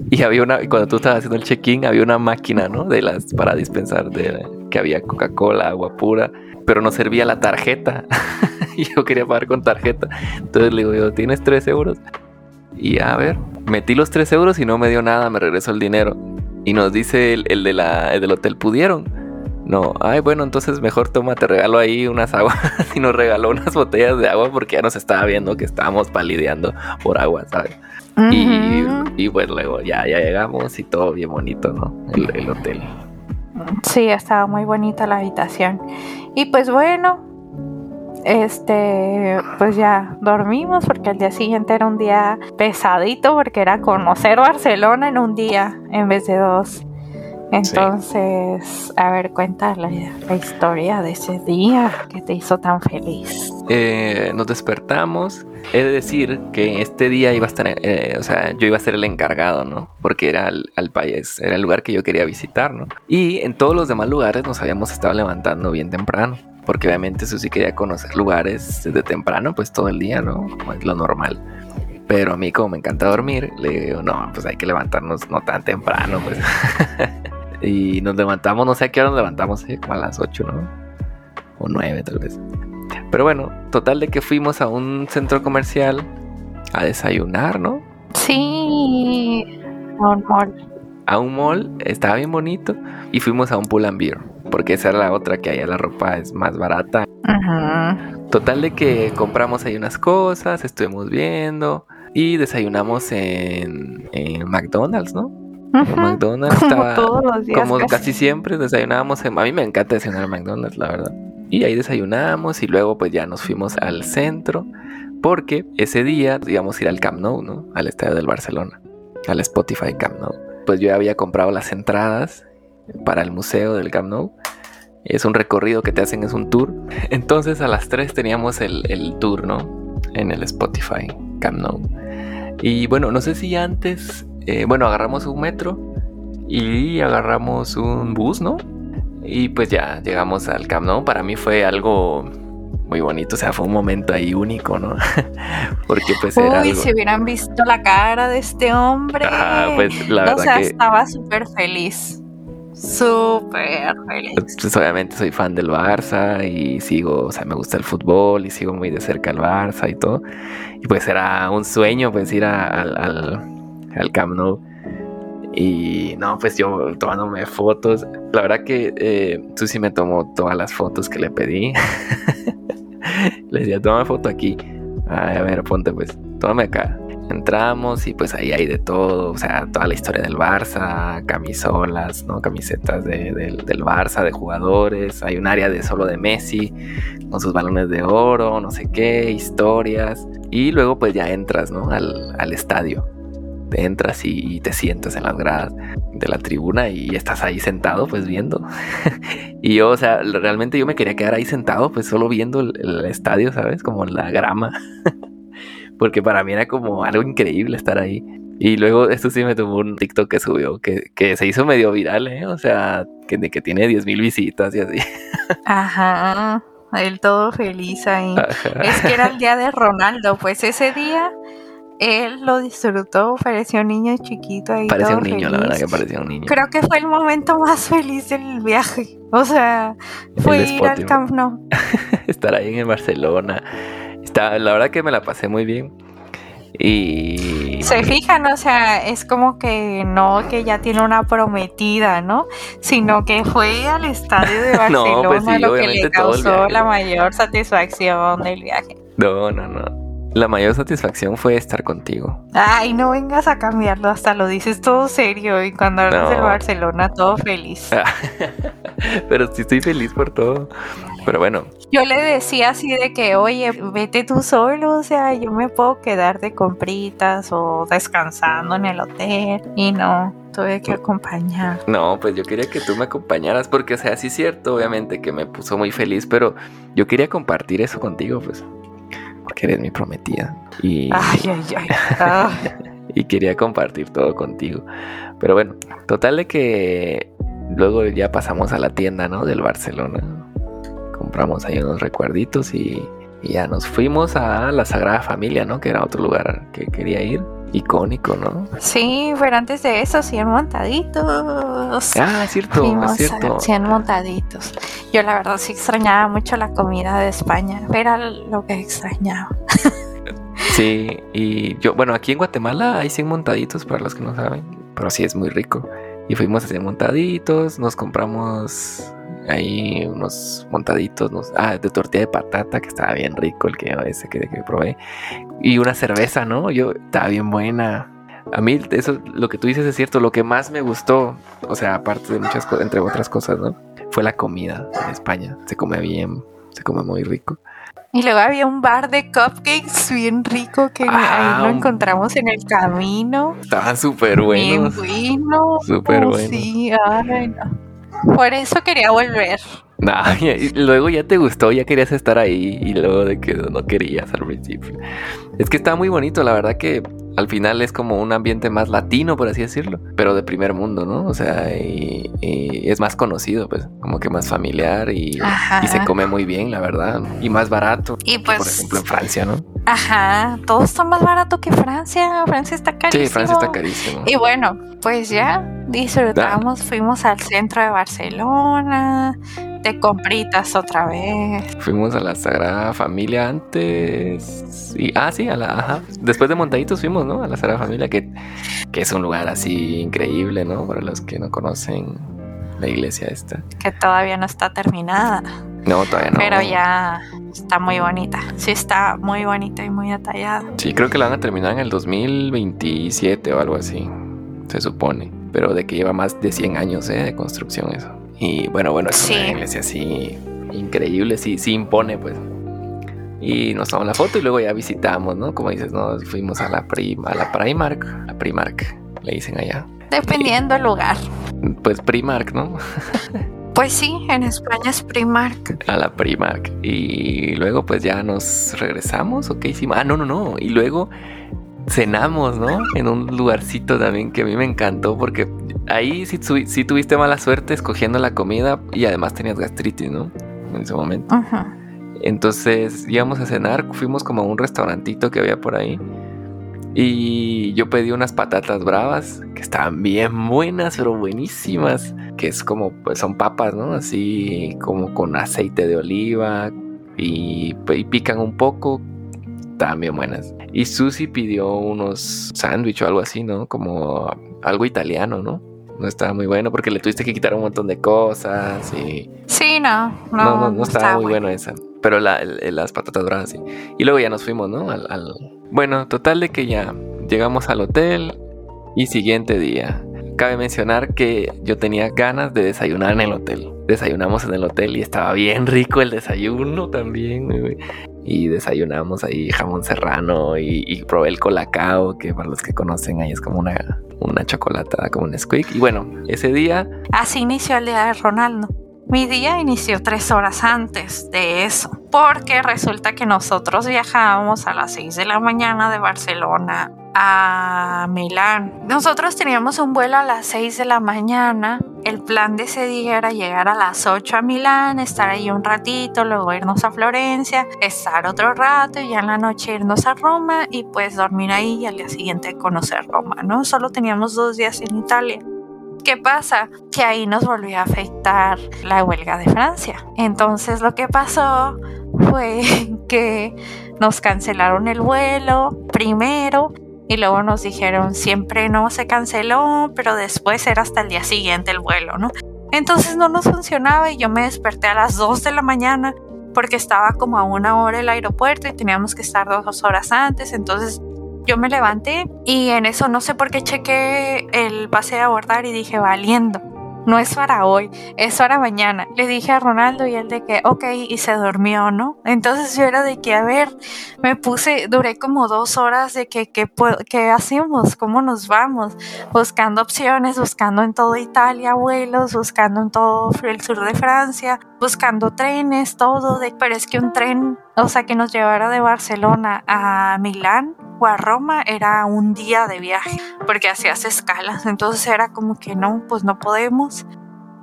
Y había una, cuando tú estabas haciendo el check-in, había una máquina, ¿no? De las para dispensar de que había Coca-Cola, agua pura, pero no servía la tarjeta. yo quería pagar con tarjeta. Entonces le digo, yo, ¿tienes 3 euros? Y a ver, metí los 3 euros y no me dio nada, me regresó el dinero. Y nos dice el, el del hotel, ¿pudieron? No, ay, bueno, entonces mejor toma, te regalo ahí unas aguas. y nos regaló unas botellas de agua porque ya nos estaba viendo que estábamos palideando por agua, ¿sabes? Y, y pues luego ya, ya llegamos y todo bien bonito, ¿no? El, el hotel. Sí, estaba muy bonita la habitación. Y pues bueno, este, pues ya dormimos porque el día siguiente era un día pesadito porque era conocer Barcelona en un día en vez de dos. Entonces, a ver, cuenta la, la historia de ese día que te hizo tan feliz. Eh, nos despertamos. He de decir que este día iba a estar, eh, o sea, yo iba a ser el encargado, ¿no? Porque era el, al país, era el lugar que yo quería visitar, ¿no? Y en todos los demás lugares nos habíamos estado levantando bien temprano. Porque obviamente Susi quería conocer lugares desde temprano, pues todo el día, ¿no? Como es lo normal. Pero a mí, como me encanta dormir, le digo, no, pues hay que levantarnos no tan temprano, pues. y nos levantamos, no sé a qué hora nos levantamos, ¿eh? como a las 8, ¿no? O 9 tal vez. Pero bueno, total de que fuimos a un centro comercial a desayunar, ¿no? Sí, un mall. A un mall, estaba bien bonito. Y fuimos a un pull and beer, porque esa era la otra que allá la ropa es más barata. Ujú. Total de que compramos ahí unas cosas, estuvimos viendo y desayunamos en, en McDonald's, ¿no? En. McDonald's Como estaba todos los días. como casi. casi siempre desayunábamos en, a mí me encanta desayunar en McDonald's, la verdad. Y ahí desayunamos y luego pues ya nos fuimos al centro porque ese día íbamos a ir al Camp Nou, ¿no? Al estadio del Barcelona, al Spotify Camp Nou. Pues yo había comprado las entradas para el museo del Camp Nou. Es un recorrido que te hacen, es un tour. Entonces a las 3 teníamos el, el tour, ¿no? En el Spotify Camp Nou. Y bueno, no sé si antes, eh, bueno, agarramos un metro y agarramos un bus, ¿no? Y pues ya llegamos al Camp Nou. Para mí fue algo muy bonito, o sea, fue un momento ahí único, ¿no? Porque pues era Uy, algo... si hubieran visto la cara de este hombre. Ajá, pues la o verdad sea, que estaba súper feliz. Súper feliz. pues, obviamente soy fan del Barça y sigo, o sea, me gusta el fútbol y sigo muy de cerca el Barça y todo. Y pues era un sueño pues ir a- al, al, al Camp Nou. Y no, pues yo tomándome fotos. La verdad que eh, Susi me tomó todas las fotos que le pedí. le decía, toma foto aquí. Ay, a ver, ponte pues, tómame acá. Entramos y pues ahí hay de todo, o sea, toda la historia del Barça, camisolas, ¿no? Camisetas de- del, Barça, de jugadores, hay un área de solo de Messi, con sus balones de oro, no sé qué, historias. Y luego pues ya entras, ¿no? Al, al estadio. Entras y, te sientas en las gradas de la tribuna y estás ahí sentado pues viendo. y yo, o sea, realmente yo me quería quedar ahí sentado pues solo viendo el, el estadio, ¿sabes? Como la grama. Porque para mí era como algo increíble estar ahí. Y luego esto sí me tomó un TikTok que subió, que, que se hizo medio viral, ¿eh? O sea, que, que tiene 10.000 visitas y así. Ajá. Él todo feliz ahí. Ajá. Es que era el día de Ronaldo, pues ese día él lo disfrutó, parecía un niño chiquito ahí. Parecía un niño, la verdad que parecía un niño. Creo que fue el momento más feliz del viaje. O sea, fue ir al. Camp Nou. Estar ahí en Barcelona. Está, la verdad que me la pasé muy bien. Y... Se fijan, o sea, es como que no que ya tiene una prometida, ¿no? Sino que fue al estadio de No, Barcelona pues sí, lo que le causó la mayor satisfacción del viaje. No, no, no. La mayor satisfacción fue estar contigo. Ay, no vengas a cambiarlo, hasta lo dices todo serio y cuando hablas del. Barcelona todo feliz. Pero sí estoy feliz por todo. Pero bueno, Yo le decía así de que, oye, vete tú solo, o sea, yo me puedo quedar de compritas o descansando en el hotel y no, tuve que acompañar. no, pues yo quería que tú me acompañaras porque, o sea, sí es cierto, obviamente que me puso muy feliz, pero yo quería compartir eso contigo, pues, porque eres mi prometida. Y, Ay, ay, ay. ay. y quería compartir todo contigo. Pero bueno, total de que luego ya pasamos a la tienda, ¿no? Del Barcelona. Compramos ahí unos recuerditos y, y ya nos fuimos a la Sagrada Familia, ¿no? Que era otro lugar que quería ir icónico, ¿no? Sí, pero antes de eso, 100 montaditos. Ah, cierto, es cierto. 100 montaditos. Yo la verdad sí extrañaba mucho la comida de España, era lo que extrañaba. Sí, y yo, bueno, aquí en Guatemala hay 100 montaditos para los que no saben, pero sí es muy rico. Y fuimos a 100 montaditos, nos compramos ahí unos montaditos, ah, de tortilla de patata, que estaba bien rico el que ese que, que probé. Y una cerveza, ¿no? Yo, estaba bien buena. A mí, eso, lo que tú dices es cierto. Lo que más me gustó, o sea, aparte de muchas cosas, entre otras cosas, ¿no? Fue la comida en España. Se come bien, se come muy rico. Y luego había un bar de cupcakes bien rico que ahí lo encontramos en el camino. Estaban súper buenos. Bien buenos. Súper buenos. Sí, ay, no. Por eso quería volver. Nah, y luego ya te gustó, ya querías estar ahí y luego de que no querías al principio. Es que está muy bonito, la verdad que al final es como un ambiente más latino, por así decirlo, pero de primer mundo, ¿no? O sea, y, es más conocido, pues, como que más familiar y, se come muy bien, la verdad, y más barato. Y pues, por ejemplo, en Francia, ¿no? Ajá, todo está más barato que Francia. Francia está carísimo. Sí, Francia está carísimo. Y bueno, pues ya disfrutamos, fuimos al centro de Barcelona, de compritas otra vez. Fuimos a la Sagrada Familia antes. Y, ah, sí, a la, ajá. Después de Montaditos fuimos, ¿no? A la Sagrada Familia, que, que es un lugar así increíble, ¿no? Para los que no conocen la iglesia esta. Que todavía no está terminada. No, todavía no. Pero ya está muy bonita. Sí, está muy bonita y muy detallada. Sí, creo que la van a terminar en el 2027 o algo así. Se supone. Pero de que lleva más de 100 años ¿eh? de construcción eso. Y bueno, bueno, es una iglesia así increíble, sí, sí impone, pues. Y nos tomamos la foto y luego ya visitamos, ¿no? Como dices, ¿no? Fuimos a la, prima, a la Primark, la Primark, le dicen allá. Dependiendo del lugar. Pues Primark, ¿no? Pues sí, en España es Primark. A la Primark. Y luego pues ya nos regresamos o qué hicimos. Ah, no, no, no. Y luego cenamos, ¿no? En un lugarcito también que a mí me encantó porque ahí sí, sí tuviste mala suerte escogiendo la comida y además tenías gastritis, ¿no? En ese momento. Entonces íbamos a cenar, fuimos como a un restaurantito que había por ahí. Y yo pedí unas patatas bravas que estaban bien buenas, pero buenísimas. Que es como, pues son papas, ¿no? Así como con aceite de oliva y, y pican un poco estaban bien buenas. Y Susi pidió unos sándwiches o algo así, ¿no? Como algo italiano, ¿no? No estaba muy bueno porque le tuviste que quitar un montón de cosas y... Sí, no, no, no, estaba, muy bueno. esa. Pero las patatas bravas sí. Y luego ya nos fuimos, ¿no? Al, Bueno, total de que ya llegamos al hotel y siguiente día. Cabe mencionar que yo tenía ganas de desayunar en el hotel. Desayunamos en el hotel y estaba bien rico el desayuno también y desayunamos ahí jamón serrano y, probé el colacao, que para los que conocen ahí es como una, una chocolatada, como un squeak. Y bueno, ese día... Así inició el día de Ronaldo. Mi día inició tres horas antes de eso, porque resulta que nosotros viajábamos a las 6 de la mañana de Barcelona a Milán. Nosotros teníamos un vuelo a las 6 de la mañana. El plan de ese día era llegar a las 8 a Milán, estar ahí un ratito, luego irnos a Florencia, estar otro rato y ya en la noche irnos a Roma y pues dormir ahí y al día siguiente conocer Roma, ¿no? Solo teníamos dos días en Italia. ¿Qué pasa? Que ahí nos volvió a afectar la huelga de Francia. Entonces lo que pasó fue que nos cancelaron el vuelo primero y luego nos dijeron siempre no se canceló, pero después era hasta el día siguiente el vuelo, ¿no? Entonces no nos funcionaba y yo me desperté a las 2 de la mañana porque estaba como a una hora el aeropuerto y teníamos que estar dos horas antes, entonces yo me levanté y en eso no sé por qué chequé el pase de abordar y dije valiendo no es para hoy, es para mañana. Le dije a Ronaldo y él de que, ok, y se durmió, ¿no? Entonces yo era de que, a ver, me puse, duré como dos horas de que, ¿qué hacemos? ¿Cómo nos vamos? Buscando opciones, buscando en toda Italia vuelos, buscando en todo el sur de Francia, buscando trenes, todo, de, pero es que un tren, o sea, que nos llevara de Barcelona a Milán, o a Roma era un día de viaje, porque hacías escalas, entonces era como que no, pues no podemos.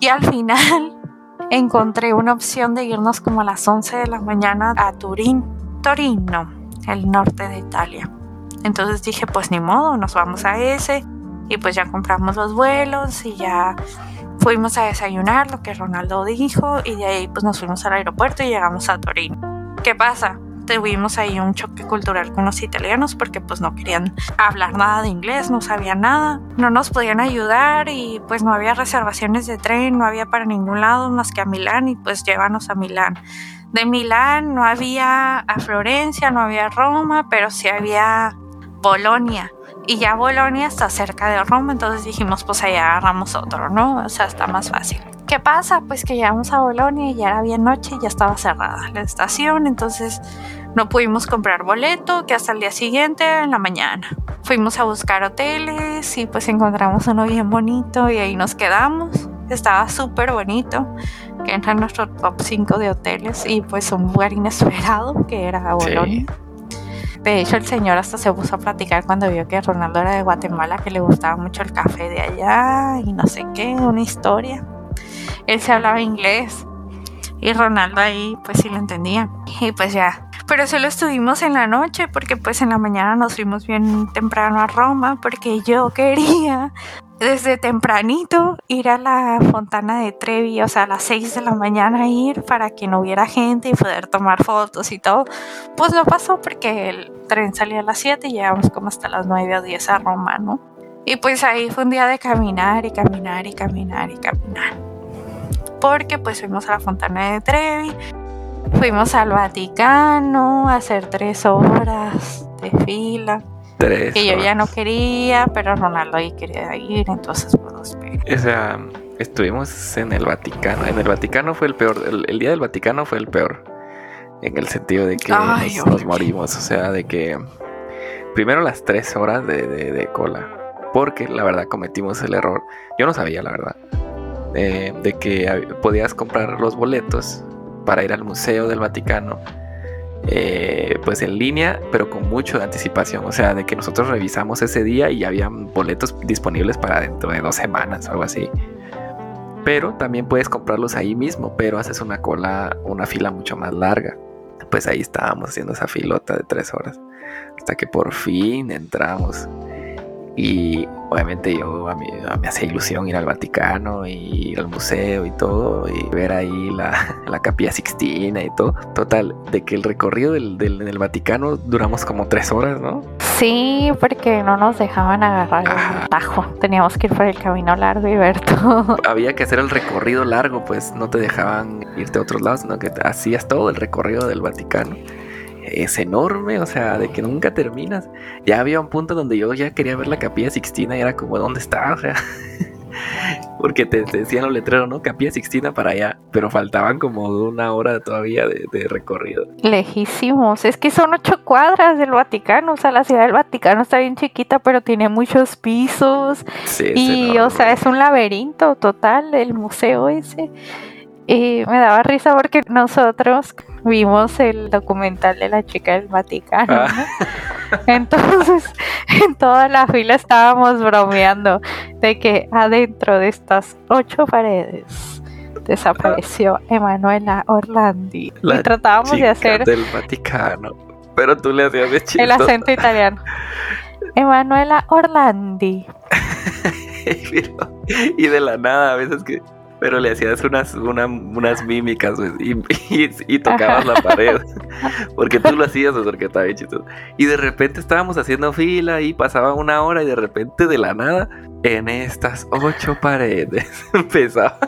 Y al final encontré una opción de irnos como a las 11 de la mañana a Turín, Torino, el norte de Italia. Entonces dije, pues ni modo, nos vamos a ese y pues ya compramos los vuelos y ya fuimos a desayunar, lo que Ronaldo dijo, y de ahí pues nos fuimos al aeropuerto y llegamos a Torino. ¿Qué pasa? Tuvimos ahí un choque cultural con los italianos porque pues no querían hablar nada de inglés, no sabían nada, no nos podían ayudar y pues no había reservaciones de tren, no había para ningún lado más que a Milán y pues llévanos a Milán. De Milán no había a Florencia, no había Roma, pero sí había Bolonia. Y ya Bolonia está cerca de Roma, entonces dijimos, pues allá agarramos otro, ¿no? O sea, está más fácil. ¿Qué pasa? Pues que llegamos a Bolonia y ya era bien noche y ya estaba cerrada la estación, entonces no pudimos comprar boleto, que hasta el día siguiente, en la mañana. Fuimos a buscar hoteles y pues encontramos uno bien bonito y ahí nos quedamos. Estaba súper bonito, que entra en nuestro top 5 de hoteles y pues un lugar inesperado que era Bolonia. De hecho, el señor hasta se puso a platicar cuando vio que Ronaldo era de Guatemala, que le gustaba mucho el café de allá y no sé qué, una historia. Él se hablaba inglés y Ronaldo ahí pues sí lo entendía. Y pues ya. Pero solo estuvimos en la noche porque pues en la mañana nos fuimos bien temprano a Roma porque yo quería desde tempranito ir a la fontana de Trevi, o sea, a las 6 de la mañana ir para que no hubiera gente y poder tomar fotos y todo. Pues no pasó porque el tren salía a las 7 y llegamos como hasta las 9 o 10 a Roma, ¿no? Y pues ahí fue un día de caminar y caminar y caminar y caminar. Porque pues fuimos a la fontana de Trevi, fuimos al Vaticano a hacer tres horas de fila que yo ya no quería, pero Ronaldo ahí quería ir, entonces pues O sea, estuvimos en el Vaticano. En el Vaticano fue el peor. El, día del Vaticano fue el peor. En el sentido de que nos, morimos. O sea, de que primero las tres horas de, cola. Porque la verdad cometimos el error. Yo no sabía, la verdad. Eh, de que podías comprar los boletos para ir al Museo del Vaticano eh, pues en línea, pero con mucho de anticipación. O sea, de que nosotros revisamos ese día y había boletos disponibles para dentro de dos semanas o algo así. Pero también puedes comprarlos ahí mismo, pero haces una cola, una fila mucho más larga. Pues ahí estábamos haciendo esa filota de tres horas. Hasta que por fin entramos. Y obviamente yo a mí, me hacía ilusión ir al Vaticano y ir al museo y todo y ver ahí la, la capilla Sixtina y todo. Total, de que el recorrido del, del, Vaticano duramos como tres horas, ¿no? Sí, porque no nos dejaban agarrar el tajo. Teníamos que ir por el camino largo y ver todo. Había que hacer el recorrido largo, pues no te dejaban irte a otros lados, sino que hacías todo el recorrido del Vaticano es enorme, o sea, de que nunca terminas. Ya había un punto donde yo ya quería ver la capilla Sixtina y era como, ¿dónde está? O sea, porque te, decían los letreros, ¿no? Capilla Sixtina para allá, pero faltaban como una hora todavía de, recorrido. Lejísimos, es que son ocho cuadras del Vaticano, o sea, la ciudad del Vaticano está bien chiquita, pero tiene muchos pisos. Sí, y, o sea, es un laberinto total el museo ese. Y me daba risa porque nosotros vimos el documental de la chica del Vaticano. Ah. Entonces, en toda la fila estábamos bromeando de que adentro de estas ocho paredes desapareció Emanuela Orlandi. y tratábamos de hacer del Vaticano, pero tú le hacías de El acento italiano. Emanuela Orlandi. y de la nada, a veces que pero le hacías unas, unas mímicas y, tocabas la pared. Porque tú lo hacías, porque estaba bien chistoso. Y de repente estábamos haciendo fila y pasaba una hora y de repente de la nada, en estas ocho paredes, empezaba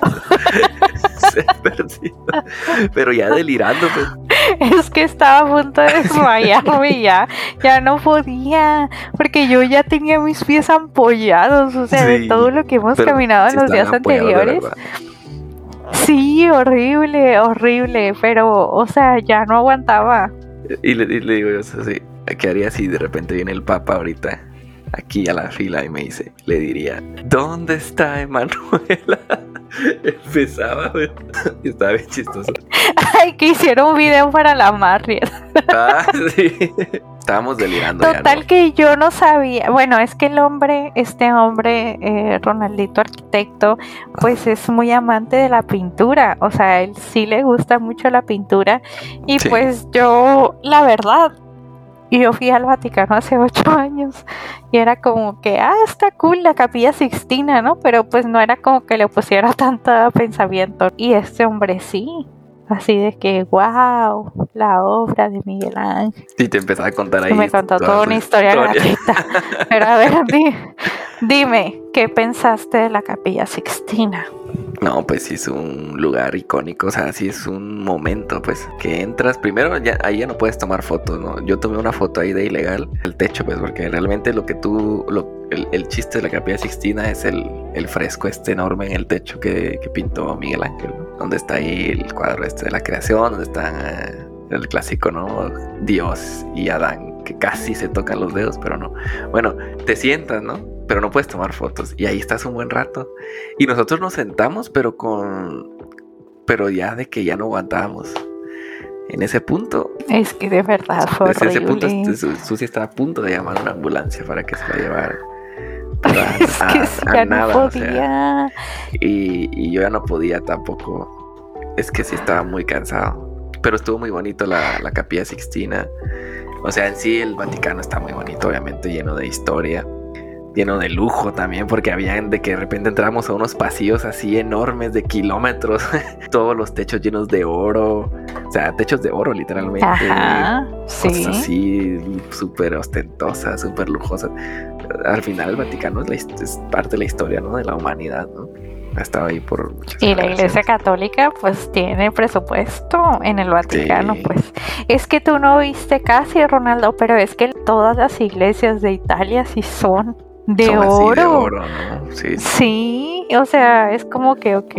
Pero ya delirando. Pues. Es que estaba a punto de desmayarme ya. Ya no podía. Porque yo ya tenía mis pies ampollados. O sea, de todo lo que hemos caminado en los días anteriores. Sí, horrible, horrible. Pero, o sea, ya no aguantaba. Y le, digo yo, así, ¿qué haría si de repente viene el Papa ahorita? Aquí a la fila y me dice, le diría, ¿dónde está Emanuela? Empezaba, y estaba bien chistoso. Ay, que hicieron un video para la Marriott. Ah, sí. Estábamos delirando. ya, Total ¿no? que yo no sabía. Bueno, es que el hombre, este hombre, eh, Ronaldito arquitecto, pues es muy amante de la pintura. O sea, él sí le gusta mucho la pintura. Y Sí. pues yo, la verdad, yo fui al Vaticano hace ocho años y era como que, ah, está cool la capilla Sixtina, ¿no? Pero pues no era como que le pusiera tanto pensamiento. Y este hombre sí. Así de que, wow, la obra de Miguel Ángel. Y te empezaba a contar ahí. Y me contó toda una historia gratuita. Pero a ver, di- dime, ¿qué pensaste de la capilla Sixtina? No, pues sí es un lugar icónico, o sea, sí es un momento, pues, que entras, primero ya, ahí ya no puedes tomar fotos, ¿no? Yo tomé una foto ahí de ilegal, el techo, pues, porque realmente lo que tú, lo, el, el chiste de la capilla Sixtina es el, el fresco este enorme en el techo que, que pintó Miguel Ángel, ¿no? Donde está ahí el cuadro este de la creación, donde está eh, el clásico, ¿no? Dios y Adán, que casi se tocan los dedos, pero no. Bueno, te sientas, ¿no? Pero no puedes tomar fotos. Y ahí estás un buen rato. Y nosotros nos sentamos, pero con. Pero ya de que ya no aguantábamos. En ese punto, Es que de verdad fue desde ese punto, Susi estaba a punto de llamar a una ambulancia para que se la llevara. A- Es que a- sí, a ya no nada, o sea, podía. y, y yo ya no podía tampoco. Es que sí estaba muy cansado. Pero estuvo muy bonito la, la capilla Sixtina. O sea, en sí el Vaticano está muy bonito, obviamente, lleno de historia. Lleno de lujo también, porque habían de que de repente entramos a unos pasillos así enormes de kilómetros. Todos los techos llenos de oro. O sea, techos de oro, literalmente. Ajá, sí. así súper ostentosas, súper lujosas. Al final el Vaticano es, la es parte de la historia, ¿no? De la humanidad, ¿no? Ha estado ahí por muchas Y la iglesia católica pues tiene presupuesto en el Vaticano, Sí. pues. Es que tú no viste casi, Ronaldo, pero es que todas las iglesias de Italia sí son de Son así oro. de oro, ¿no? Sí. Sí, o sea, es como que, ok,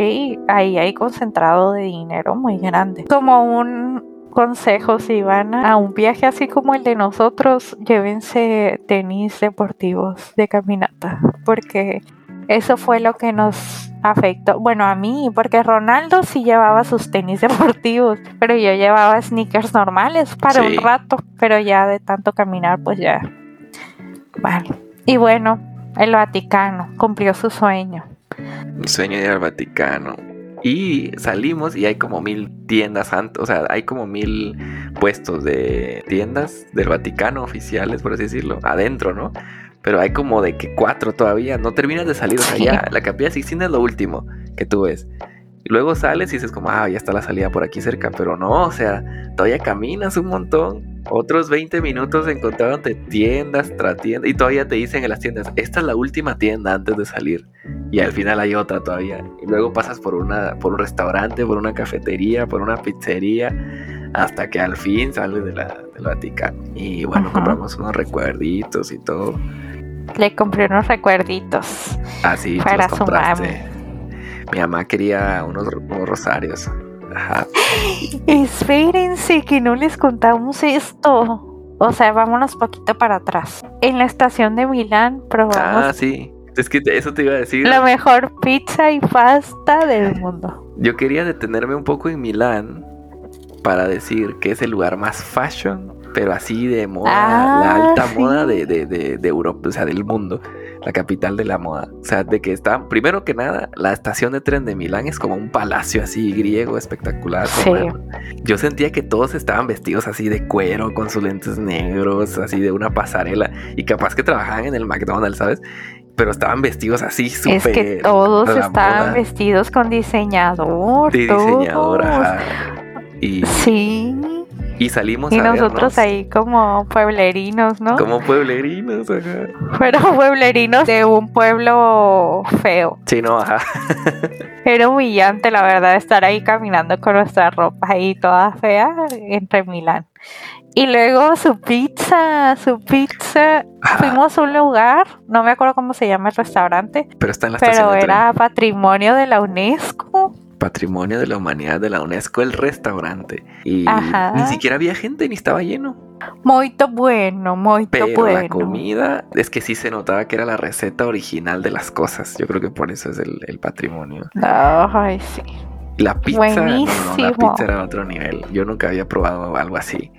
ahí hay concentrado de dinero muy grande. Como un consejo, si van a un viaje así como el de nosotros, llévense tenis deportivos de caminata, porque eso fue lo que nos afectó. Bueno, a mí, porque Ronaldo sí llevaba sus tenis deportivos, pero yo llevaba sneakers normales para Sí. un rato, pero ya de tanto caminar, pues ya. Vale. Y bueno, el Vaticano cumplió su sueño. Un sueño de ir al Vaticano. Y salimos y hay como mil tiendas, o sea, hay como mil puestos de tiendas del Vaticano oficiales, por así decirlo, adentro, ¿no? Pero hay como de que cuatro todavía, no terminas de salir, o sea, ya la capilla Sixtina es lo último que tú ves. Y luego sales y dices como, ah, ya está la salida por aquí cerca, pero no, o sea, todavía caminas un montón. Otros 20 minutos encontrándote tiendas tras tiendas y todavía te dicen en las tiendas, esta es la última tienda antes de salir. Y al final hay otra todavía. Y luego pasas por una, por un restaurante, por una cafetería, por una pizzería, hasta que al fin sales de la, del Vaticano. Y bueno, Ajá. compramos unos recuerditos y todo. Le compré unos recuerditos. Así tú Para los su compraste. Mi mamá quería unos, unos rosarios. Ajá. Espérense que no les contamos esto. O sea, vámonos poquito para atrás. En la estación de Milán probamos Ah, sí. Es que eso te iba a decir. la mejor pizza y pasta del mundo. Yo quería detenerme un poco en Milán para decir que es el lugar más fashion, pero así de moda, Ah, la alta sí. moda de, de, de, de Europa, o sea, del mundo, la capital de la moda. O sea, de que está, primero que nada, la estación de tren de Milán es como un palacio así griego espectacular. Sí. Yo sentía que todos estaban vestidos así de cuero, con sus lentes negros, así de una pasarela, y capaz que trabajaban en el McDonald's, ¿sabes? Pero estaban vestidos así súper. Es que todos estaban moda. vestidos con diseñador. de diseñador, todos. ajá. Y, Sí. Y salimos Y a nosotros vernos ahí como pueblerinos, ¿no? como pueblerinos, ajá. Pero pueblerinos de un pueblo feo. Sí, no, ajá. Era humillante, la verdad, estar ahí caminando con nuestra ropa ahí toda fea entre Milán. Y luego su pizza, su pizza. Fuimos a un lugar, no me acuerdo cómo se llama el restaurante, Pero está en la estación pero era patrimonio de la UNESCO. Patrimonio de la Humanidad de la UNESCO, el restaurante. Y Ajá. ni siquiera había gente, ni estaba lleno. Muy bueno, muy Pero la comida, es que sí se notaba que era la receta original de las cosas. Yo creo que por eso es el, el patrimonio. Ay, sí. La pizza, no, la pizza era otro nivel. Yo nunca había probado algo así.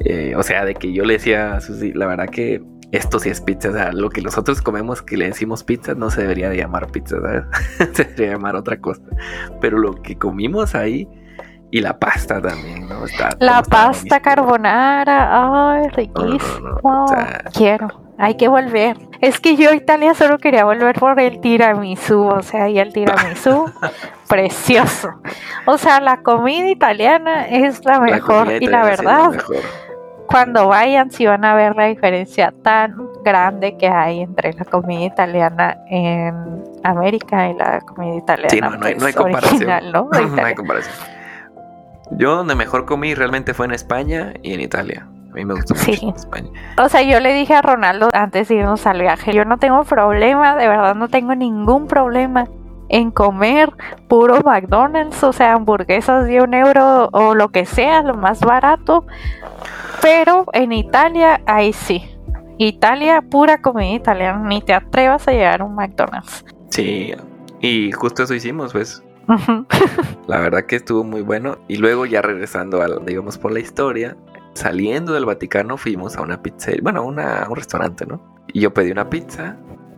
Eh, o sea, de que yo le decía a Susi, la verdad que esto sí es pizza. O sea, lo que nosotros comemos que le decimos pizza no se debería de llamar pizza, ¿sabes? se debería llamar otra cosa. Pero lo que comimos ahí y la pasta también, ¿no? la pasta carbonara, ay, riquísimo. Quiero, hay que volver. Es que yo a Italia solo quería volver por el tiramisú, o sea, y el tiramisú, precioso. O sea, la comida italiana es la mejor y la verdad, cuando vayan si van a ver la diferencia tan grande que hay entre la comida italiana en América y la comida italiana sí, no, hay, pues, comparación. ¿no? no hay comparación. Yo donde mejor comí realmente fue en España y en Italia. A mí me gustó mucho España. O sea, yo le dije a Ronaldo antes de irnos al viaje, yo no tengo problema, de verdad no tengo ningún problema en comer puro McDonald's, o sea, hamburguesas de un euro o lo que sea, lo más barato. Pero en Italia, ahí sí. Italia, pura comida italiana, ni te atrevas a llegar a un McDonald's. Sí, y justo eso hicimos, pues. la verdad que estuvo muy bueno. Y luego ya regresando al, digamos, por la historia, saliendo del Vaticano fuimos a una pizzería, bueno, a un restaurante, ¿no? Y yo pedí una pizza,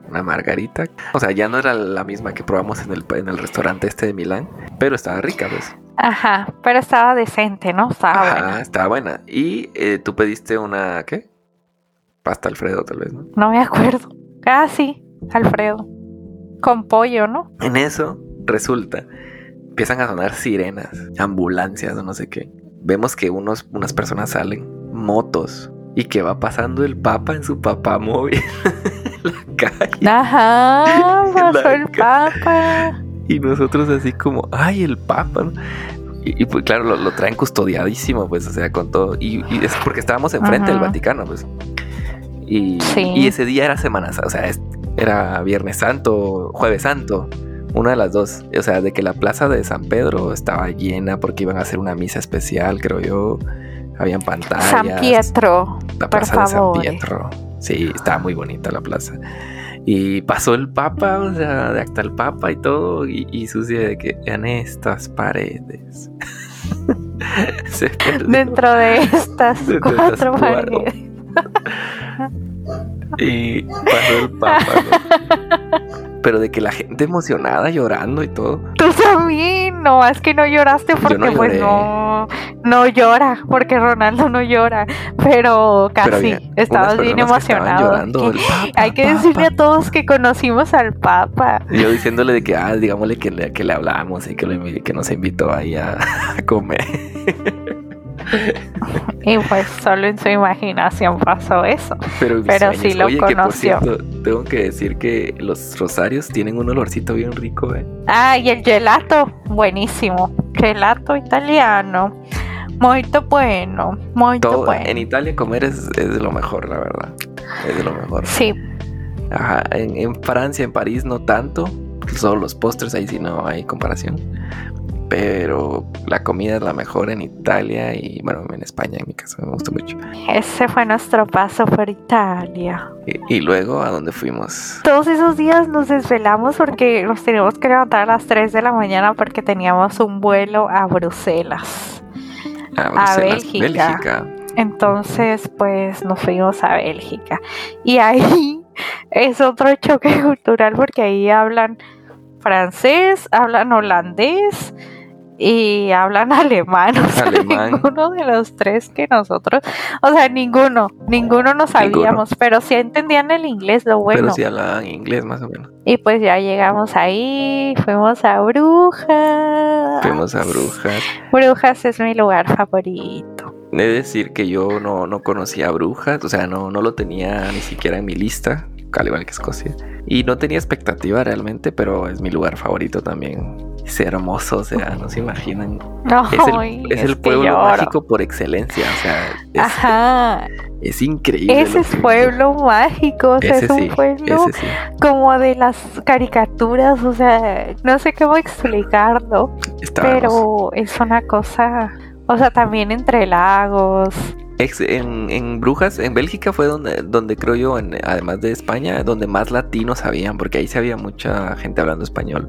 una margarita. O sea, ya no era la misma que probamos en el, en el restaurante este de Milán, pero estaba rica, pues. Ajá, pero estaba decente, ¿no? Estaba Ajá, buena. estaba buena. Y eh, tú pediste una, ¿qué? Pasta Alfredo, tal vez, ¿no? No me acuerdo. Casi, Alfredo. Con pollo, ¿no? En eso resulta, empiezan a sonar sirenas, ambulancias o no sé qué. Vemos que unos, unas personas salen, motos, y que va pasando el Papa en su papá móvil la calle. Ajá, pasó el Papa. Y nosotros así como, ay, el Papa. Y, pues claro, lo, traen custodiadísimo, pues, o sea, con todo. Y, es porque estábamos enfrente del Vaticano, pues. Y, y, ese día era Semana o sea, era Viernes Santo, Jueves Santo. Una de las dos. O sea, de que la plaza de San Pedro estaba llena porque iban a hacer una misa especial, creo yo. Habían pantallas. San Pietro. La plaza de San Pietro. Sí, estaba muy bonita la plaza. Y pasó el Papa, o sea, de acta el Papa y todo. Y, y sucede de que en estas paredes. Dentro de estas cuatro paredes. y pasó el Papa pero de que la gente emocionada llorando y todo. Tú también, no, es que no lloraste porque no pues no, no llora, porque Ronaldo no llora, pero casi, estabas bien emocionado. hay que decirle a todos que conocimos al Papa. yo diciéndole de que, ah, digámosle que le, que le hablamos y que, que nos invitó ahí a, a comer. Y pues solo en su imaginación pasó eso. Pero, sí lo conoció. tengo que decir que los rosarios tienen un olorcito bien rico, ¿eh? Ah, y el gelato, buenísimo. Gelato italiano. Muy bueno, muy bueno. En Italia comer es, es, de lo mejor, la verdad. Es de lo mejor. Sí. Ajá, en, en Francia, en París no tanto. Solo los postres, ahí sí no hay comparación pero la comida es la mejor en Italia y bueno, en España en mi caso me gustó mucho. Ese fue nuestro paso por Italia. Y, luego a dónde fuimos. Todos esos días nos desvelamos porque nos teníamos que levantar a las 3 de la mañana porque teníamos un vuelo a Bruselas. A, Bruselas, Bélgica. Entonces, pues nos fuimos a Bélgica. Y ahí es otro choque cultural porque ahí hablan francés, hablan holandés y hablan alemán. O sea, ninguno de los tres que nosotros, o sea, ninguno, ninguno no sabíamos, pero sí entendían el inglés, lo bueno. Pero sí hablaban inglés más o menos. Y pues ya llegamos ahí, fuimos a Brujas. Fuimos a Brujas. Brujas es mi lugar favorito. He de decir que yo no, no conocía Brujas, o sea, no, no lo tenía ni siquiera en mi lista, al igual que Escocia. Y no tenía expectativa realmente, pero es mi lugar favorito también. Es hermoso, o sea, no se imaginan. es el, pueblo mágico por excelencia, o sea, es, Ajá. es increíble. Ese es pueblo mágico, o sea, es un pueblo como de las caricaturas, o sea, no sé cómo explicarlo, pero es una cosa, o sea, también entre lagos, en, en, Brujas, en Bélgica fue donde, donde creo yo, además de España, donde más latinos habían, porque ahí se había mucha gente hablando español.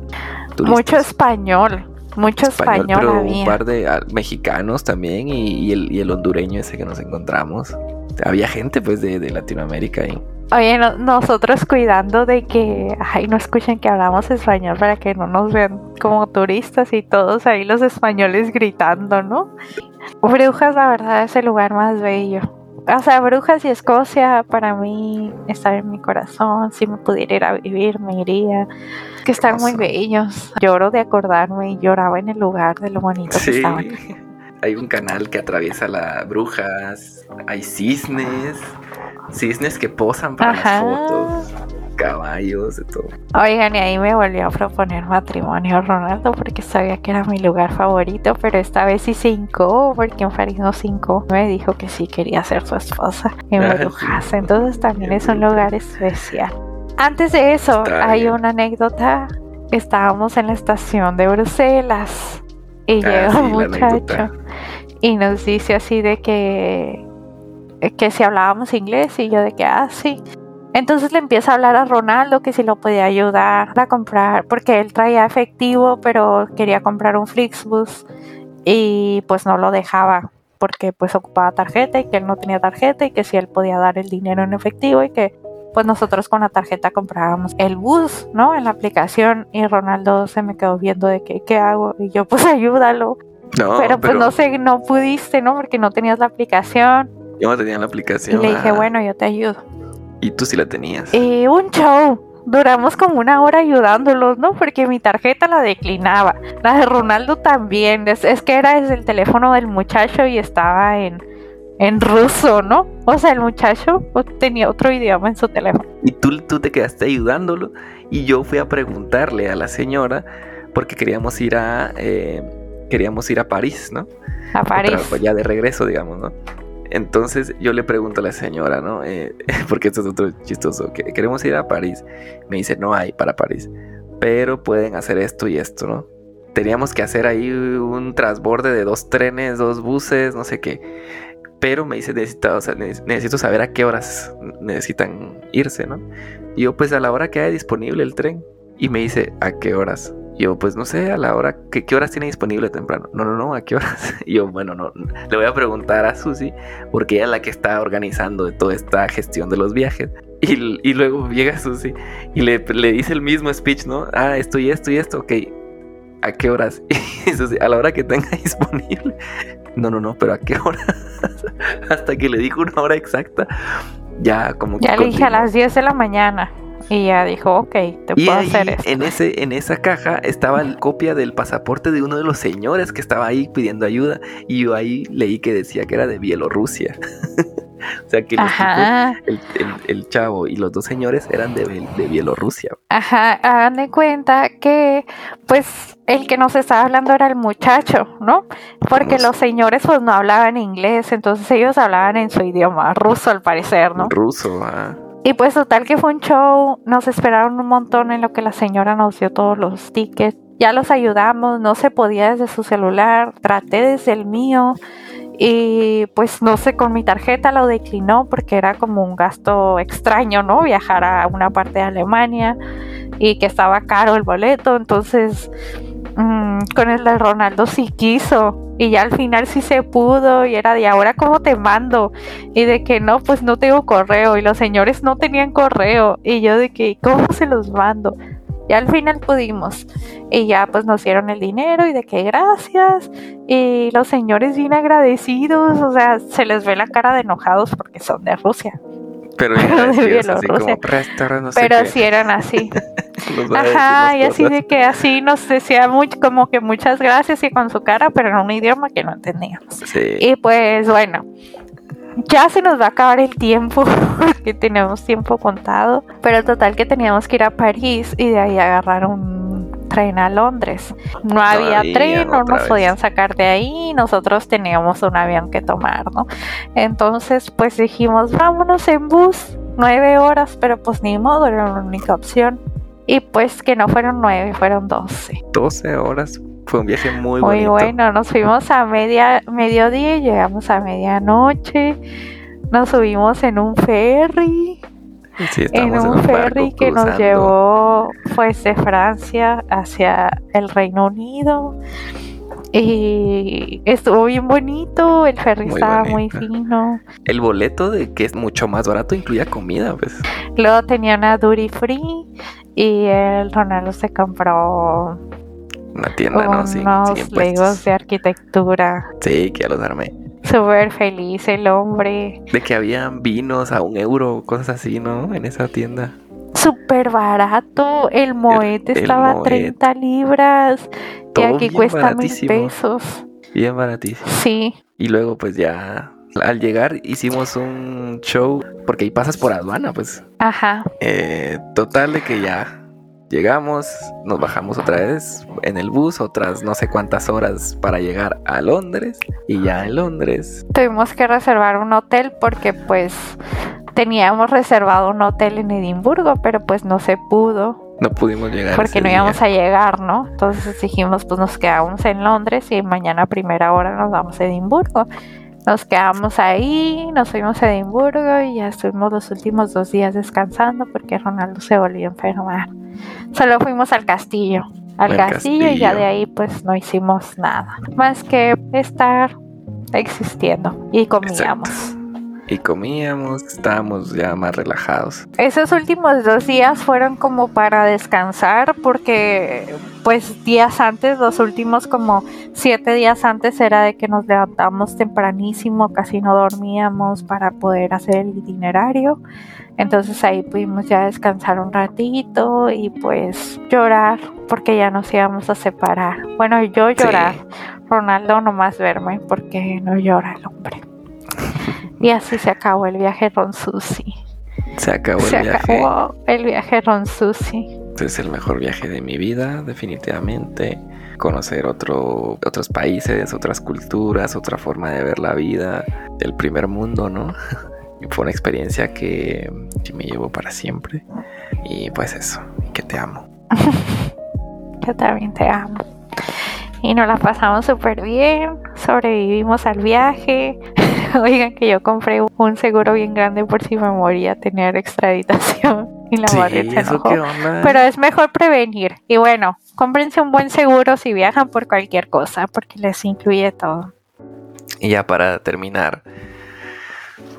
Mucho español. Mucho español, pero había. un par de ah, mexicanos también y, y el, y el hondureño ese que nos encontramos. Había gente pues de, de Latinoamérica ahí. Oye, no- nosotros cuidando de que, ay, no escuchen que hablamos español para que no nos vean como turistas y todos ahí los españoles gritando, ¿no? Brujas, la verdad, es el lugar más bello. O sea, Brujas y Escocia para mí está en mi corazón. Si me pudiera ir a vivir, me iría. Que están muy bellos. Lloro de acordarme y lloraba en el lugar de lo bonito que Sí. estaban. Hay un canal que atraviesa las brujas. Hay cisnes. Cisnes que posan para Ajá. las fotos. Caballos, de todo. Oigan, y ahí me volvió a proponer matrimonio Ronaldo porque sabía que era mi lugar favorito, pero esta vez sí se hincó porque en París no se hincó. Me dijo que sí quería ser su esposa en Ah, Brujas, sí. entonces también es un lugar especial. Antes de eso, Está hay bien. una anécdota. Estábamos en la estación de Bruselas y Ah, llega sí, un muchacho y nos dice así de que que si hablábamos inglés y yo de que ah sí entonces le empieza a hablar a Ronaldo que si lo podía ayudar a comprar porque él traía efectivo pero quería comprar un Flixbus y pues no lo dejaba porque pues ocupaba tarjeta y que él no tenía tarjeta y que si él podía dar el dinero en efectivo y que pues nosotros con la tarjeta comprábamos el bus, ¿no? En la aplicación y Ronaldo se me quedó viendo de que qué hago y yo pues ayúdalo No, pero pues no sé, no pudiste, ¿no? Porque no tenías la aplicación. Yo no tenía la Y aplicación. le dije, ah, bueno, yo te ayudo. Y tú sí la tenías. Y un show. Duramos como una hora ayudándolos, ¿no? Porque mi tarjeta la declinaba. La de Ronaldo también. Es, es que era desde el teléfono del muchacho y estaba en, en ruso, ¿no? O sea, el muchacho tenía otro idioma en su teléfono. Y tú, tú te quedaste ayudándolo. Y yo fui a preguntarle a la señora porque queríamos ir a eh, queríamos ir a París, ¿no? A Otra- París. pues ya de regreso, digamos, ¿no? Entonces yo le pregunto a la señora, ¿no? Eh, porque esto es otro chistoso. que queremos ir a París. Me dice, no hay para París. Pero pueden hacer esto y esto, ¿no? Teníamos que hacer ahí un transborde de dos trenes, dos buses, no sé qué. Pero me dice, necesito, necesito saber a qué horas necesitan irse, ¿no? Y yo, pues a la hora que haya disponible el tren. Y me dice, ¿a qué horas? Y yo, pues no sé, a la hora, ¿qué, qué horas tiene disponible temprano? No, no, no, ¿a qué horas? Y yo, bueno, no, le voy a preguntar a Susi, porque ella es la que está organizando de toda esta gestión de los viajes. Y, y luego llega Susi y le, le dice el mismo speech, ¿no? Ah, esto y esto y esto, ok. ¿A qué horas? Y Susi, a la hora que tenga disponible. No, no, no, pero ¿a qué hora? Hasta que le dijo una hora exacta, ya como que Ya le dije a las 10 de la mañana. Y ya dijo, ok, te Y puedo ahí, hacer esto. en, ese, en esa caja estaba la copia del pasaporte de uno de los señores que estaba ahí pidiendo ayuda. Y yo ahí leí que decía que era de Bielorrusia. o sea que los tipos, el, el- el chavo y los dos señores eran de, de Bielorrusia. ajá, hagan de cuenta que pues el que nos estaba hablando era el muchacho, ¿no? Porque los señores pues no hablaban inglés, entonces ellos hablaban en su idioma, ruso al parecer, ¿no? Ruso, ah. Y pues total que fue un show, nos esperaron un montón en lo que la señora nos dio todos los tickets. Ya los ayudamos, no se podía desde su celular, traté desde el mío y pues no sé, con mi tarjeta lo declinó porque era como un gasto extraño, ¿no? Viajar a una parte de Alemania y que estaba caro el boleto, entonces mm, con el de Ronaldo sí quiso y ya al final sí se pudo y era de ahora cómo te mando y de que no, pues no tengo correo y los señores no tenían correo y yo de que ¿cómo se los mando? Y al final pudimos y ya pues nos dieron el dinero y de que gracias y los señores bien agradecidos, o sea, se les ve la cara de enojados porque son de Rusia, Pero De bien gracioso, así como "Presta, no sé pero qué". sí eran así. Ajá, y así cosas. de que así nos decía mucho, como que muchas gracias y con su cara, pero en un idioma que no entendíamos. Sí. Y pues bueno, ya se nos va a acabar el tiempo, porque tenemos tiempo contado, pero total que teníamos que ir a París y de ahí agarrar un tren a Londres. No había tren, no nos vez. podían sacar de ahí, nosotros teníamos un avión que tomar, ¿no? Entonces pues dijimos, vámonos en bus, nueve horas, pero pues ni modo, era la única opción. Y pues que no fueron nueve, fueron doce. 12 horas. Fue un viaje muy, Muy bonito. bueno, nos fuimos a media, mediodía y llegamos a medianoche. Nos subimos en un ferry en un, ferry que nos llevó pues de Francia hacia el Reino Unido. Y estuvo bien bonito, el ferry estaba muy fino. El boleto de que es mucho más barato incluía comida, pues. Luego tenía una duty free y el Ronaldo se compró una tienda, ¿no? Sí, unos legos de arquitectura. Sí, que ya los armé. Súper feliz el hombre. De que habían vinos a un euro, cosas así, ¿no? En esa tienda. Súper barato. El moete estaba a 30 libras. y aquí cuesta mil pesos. Bien baratísimo. Sí. Y luego, pues ya al llegar hicimos un show porque ahí pasas por aduana, pues. Ajá. Eh, total de que ya llegamos, nos bajamos otra vez en el bus, otras no sé cuántas horas para llegar a Londres y ya en Londres. Tuvimos que reservar un hotel porque pues teníamos reservado un hotel en Edimburgo, pero pues no se pudo. No pudimos llegar. Porque no íbamos a llegar, ¿no? Entonces dijimos, pues nos quedamos en Londres y mañana a primera hora nos vamos a Edimburgo. Nos quedamos ahí, nos fuimos a Edimburgo y ya estuvimos los últimos dos días descansando porque Ronaldo se volvió a enfermar. Solo fuimos al castillo, al castillo, y ya de ahí pues no hicimos nada. Más que estar existiendo y comíamos y comíamos, estábamos ya más relajados. Esos últimos dos días fueron como para descansar porque pues días antes, los últimos como siete días antes era de que nos levantamos tempranísimo, casi no dormíamos para poder hacer el itinerario. Entonces ahí pudimos ya descansar un ratito y pues llorar porque ya nos íbamos a separar. Bueno, yo llorar. Ronaldo nomás verme porque no llora el hombre. Y así se acabó el viaje Ron Susi. Se acabó el se viaje. acabó el viaje Ron Susi. Es el mejor viaje de mi vida, definitivamente. Conocer otro, otros países, otras culturas, otra forma de ver la vida, del primer mundo, ¿no? fue una experiencia que, que me llevo para siempre. Y pues eso, que te amo. Yo también te amo. Y nos la pasamos súper bien, sobrevivimos al viaje. Oigan que yo compré un seguro bien grande por si me moría tener extraditación y la sí, Pero es mejor prevenir. Y bueno, cómprense un buen seguro si viajan por cualquier cosa, porque les incluye todo. Y ya para terminar,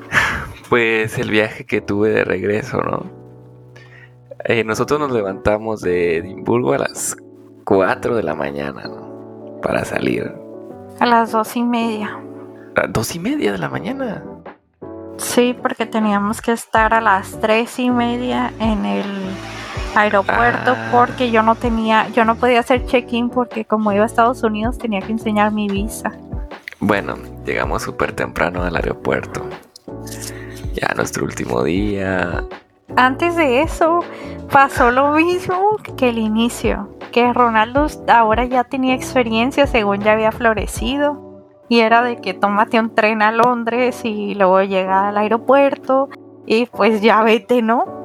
pues el viaje que tuve de regreso, ¿no? Eh, nosotros nos levantamos de Edimburgo a las 4 de la mañana, ¿no? Para salir. A las dos y media dos y media de la mañana. Sí, porque teníamos que estar a las tres y media en el aeropuerto ah. porque yo no tenía, yo no podía hacer check-in porque como iba a Estados Unidos tenía que enseñar mi visa. Bueno, llegamos súper temprano al aeropuerto. Ya nuestro último día. Antes de eso pasó lo mismo que el inicio, que Ronaldo ahora ya tenía experiencia según ya había florecido y era de que tómate un tren a Londres y luego llega al aeropuerto y pues ya vete, ¿no?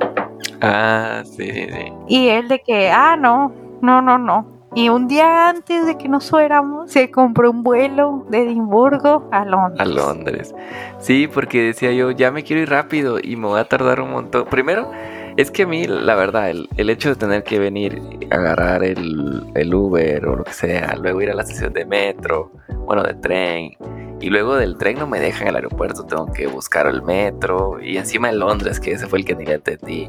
Ah, sí, sí, sí. Y él de que, ah, no, no, no, no. Y un día antes de que nos fuéramos, se compró un vuelo de Edimburgo a Londres. A Londres. Sí, porque decía yo, ya me quiero ir rápido y me voy a tardar un montón. Primero, es que a mí, la verdad, el, hecho de tener que venir, agarrar el, el, Uber o lo que sea, luego ir a la estación de metro, bueno, de tren, y luego del tren no me dejan el aeropuerto, tengo que buscar el metro, y encima en Londres, que ese fue el que ni le entendí.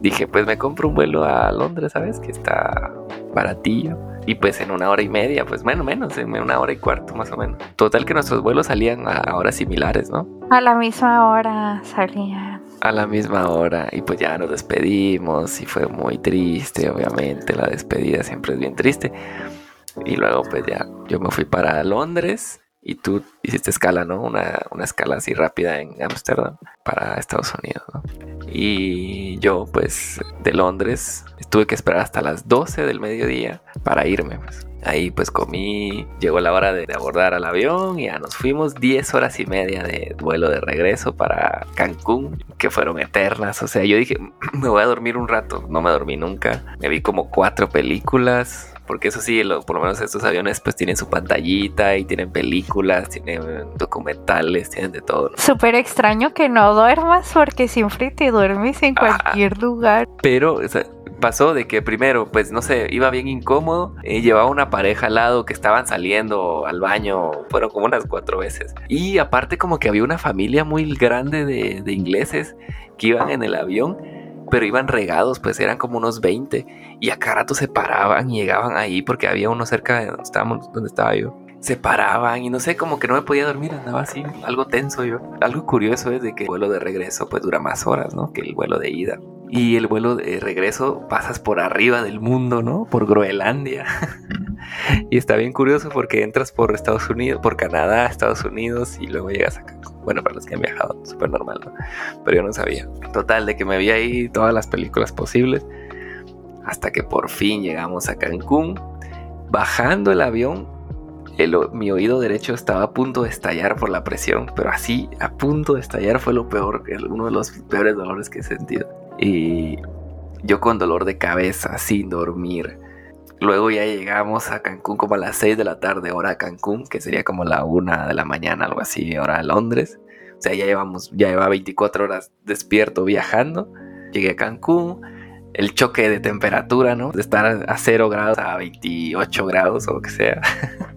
Dije, pues me compro un vuelo a Londres, ¿sabes? Que está baratillo. Y pues en una hora y media, pues bueno, menos, en una hora y cuarto más o menos. Total que nuestros vuelos salían a horas similares, ¿no? A la misma hora salían a la misma hora y pues ya nos despedimos y fue muy triste, obviamente la despedida siempre es bien triste. Y luego pues ya yo me fui para Londres y tú hiciste escala, ¿no? Una, una escala así rápida en Ámsterdam para Estados Unidos, ¿no? Y yo pues de Londres tuve que esperar hasta las 12 del mediodía para irme. Pues. Ahí pues comí, llegó la hora de, abordar al avión y ya nos fuimos 10 horas y media de vuelo de regreso para Cancún, que fueron eternas. O sea, yo dije, me voy a dormir un rato. No me dormí nunca. Me vi como cuatro películas. Porque eso sí, por lo menos estos aviones pues tienen su pantallita y tienen películas, tienen documentales, tienen de todo. Súper extraño que no duermas porque siempre te duermes en cualquier lugar. Pero, o sea, pasó de que primero, pues no sé, iba bien incómodo, llevaba una pareja al lado que estaban saliendo al baño, fueron como unas cuatro veces. Y aparte como que había una familia muy grande de, ingleses que iban en el avión, pero iban regados, pues eran como unos 20 y a cada rato se paraban y llegaban ahí porque había uno cerca de donde donde estaba yo se paraban y no sé, como que no me podía dormir, andaba así, algo tenso yo. Algo curioso es de que el vuelo de regreso pues dura más horas, ¿no? Que el vuelo de ida. Y el vuelo de regreso pasas por arriba del mundo, ¿no? Por Groenlandia. y está bien curioso porque entras por Estados Unidos, por Canadá, Estados Unidos y luego llegas acá. Bueno, para los que han viajado, súper normal, ¿no? Pero yo no sabía. Total, de que me vi ahí todas las películas posibles. Hasta que por fin llegamos a Cancún. Bajando el avión, mi oído derecho estaba a punto de estallar por la presión, pero así, a punto de estallar fue lo peor, uno de los peores dolores que he sentido. Y yo con dolor de cabeza, sin dormir. Luego ya llegamos a Cancún como a las 6 de la tarde, hora Cancún, que sería como la 1 de la mañana, algo así, hora de Londres. O sea, ya llevamos, ya lleva 24 horas despierto viajando. Llegué a Cancún, el choque de temperatura, ¿no? De estar a 0 grados a 28 grados o lo que sea.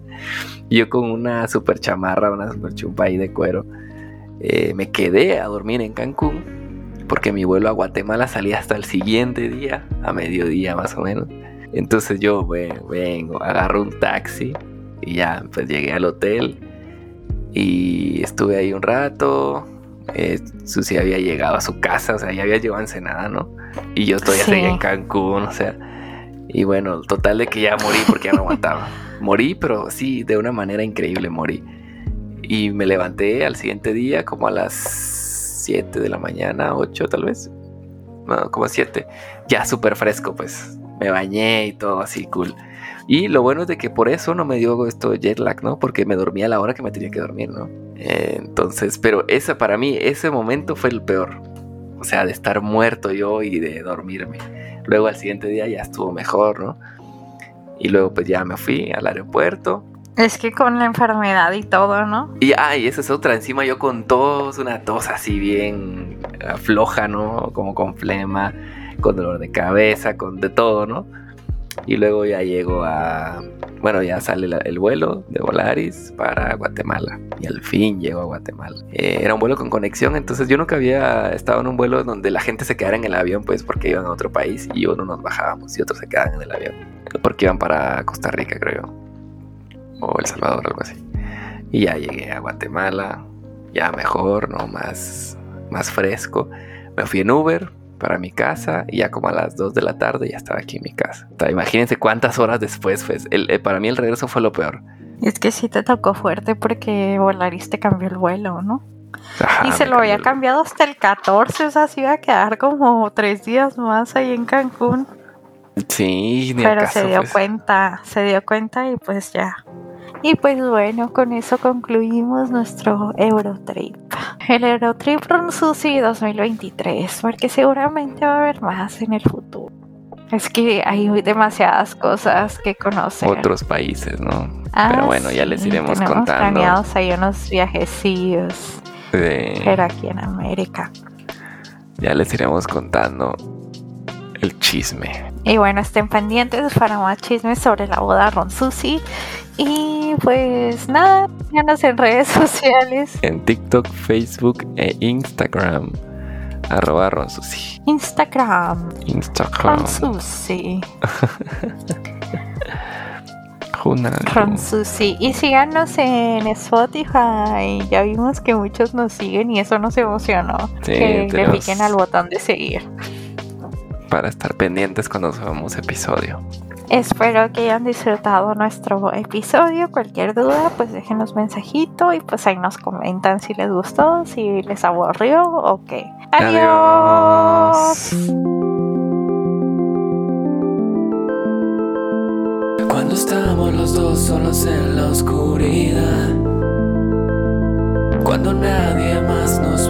Yo con una super chamarra, una super chupa ahí de cuero, eh, me quedé a dormir en Cancún porque mi vuelo a Guatemala salía hasta el siguiente día, a mediodía más o menos. Entonces yo vengo, agarro un taxi y ya, pues llegué al hotel y estuve ahí un rato. Eh, Susi había llegado a su casa, o sea, ya había llegado a Ensenada, ¿no? Y yo estoy así en Cancún, o sea. Y bueno, total de que ya morí porque ya no aguantaba. Morí, pero sí, de una manera increíble morí. Y me levanté al siguiente día como a las 7 de la mañana, 8 tal vez. No, como 7. Ya súper fresco, pues. Me bañé y todo así cool. Y lo bueno es de que por eso no me dio esto jet lag, ¿no? Porque me dormía a la hora que me tenía que dormir, ¿no? entonces, pero ese para mí, ese momento fue el peor. O sea, de estar muerto yo y de dormirme. Luego al siguiente día ya estuvo mejor, ¿no? Y luego pues ya me fui al aeropuerto. Es que con la enfermedad y todo, ¿no? Y, ay, esa es otra. Encima yo con tos, una tos así bien floja, ¿no? Como con flema, con dolor de cabeza, con de todo, ¿no? Y luego ya llego a... Bueno, ya sale el vuelo de Volaris para Guatemala. Y al fin llego a Guatemala. Eh, era un vuelo con conexión, entonces yo nunca había estado en un vuelo donde la gente se quedara en el avión, pues porque iban a otro país y uno nos bajábamos y otros se quedaban en el avión. Porque iban para Costa Rica, creo yo. O El Salvador, algo así. Y ya llegué a Guatemala, ya mejor, ¿no? Más, más fresco. Me fui en Uber, para mi casa y ya como a las 2 de la tarde ya estaba aquí en mi casa. imagínense cuántas horas después, pues el, eh, para mí el regreso fue lo peor. Es que sí te tocó fuerte porque Volaris te cambió el vuelo, ¿no? y se lo había cambiado hasta el 14, o sea, se iba a quedar como tres días más ahí en Cancún. Sí, ni Pero se dio pues. cuenta, se dio cuenta y pues ya y pues bueno, con eso concluimos nuestro Eurotrip. El Eurotrip Ronsusi 2023, porque seguramente va a haber más en el futuro. Es que hay demasiadas cosas que conocer. Otros países, ¿no? Pero bueno, ya les iremos contando. planeados hay unos viajecillos. Pero aquí en América. Ya les iremos contando el chisme. Y bueno, estén pendientes para más chismes sobre la boda Ronsusi. Y pues nada, síganos en redes sociales. En TikTok, Facebook e Instagram. Arroba Ronsusi. Instagram. Instagram. Ronsusi. Ronsusi. Y síganos en Spotify. Ya vimos que muchos nos siguen y eso nos emocionó. que le piquen al botón de seguir. Para estar pendientes cuando subamos episodio. Espero que hayan disfrutado nuestro episodio. Cualquier duda, pues déjenos mensajito y pues ahí nos comentan si les gustó, si les aburrió o okay. qué. Adiós. Cuando estamos los dos solos en la oscuridad, cuando nadie más nos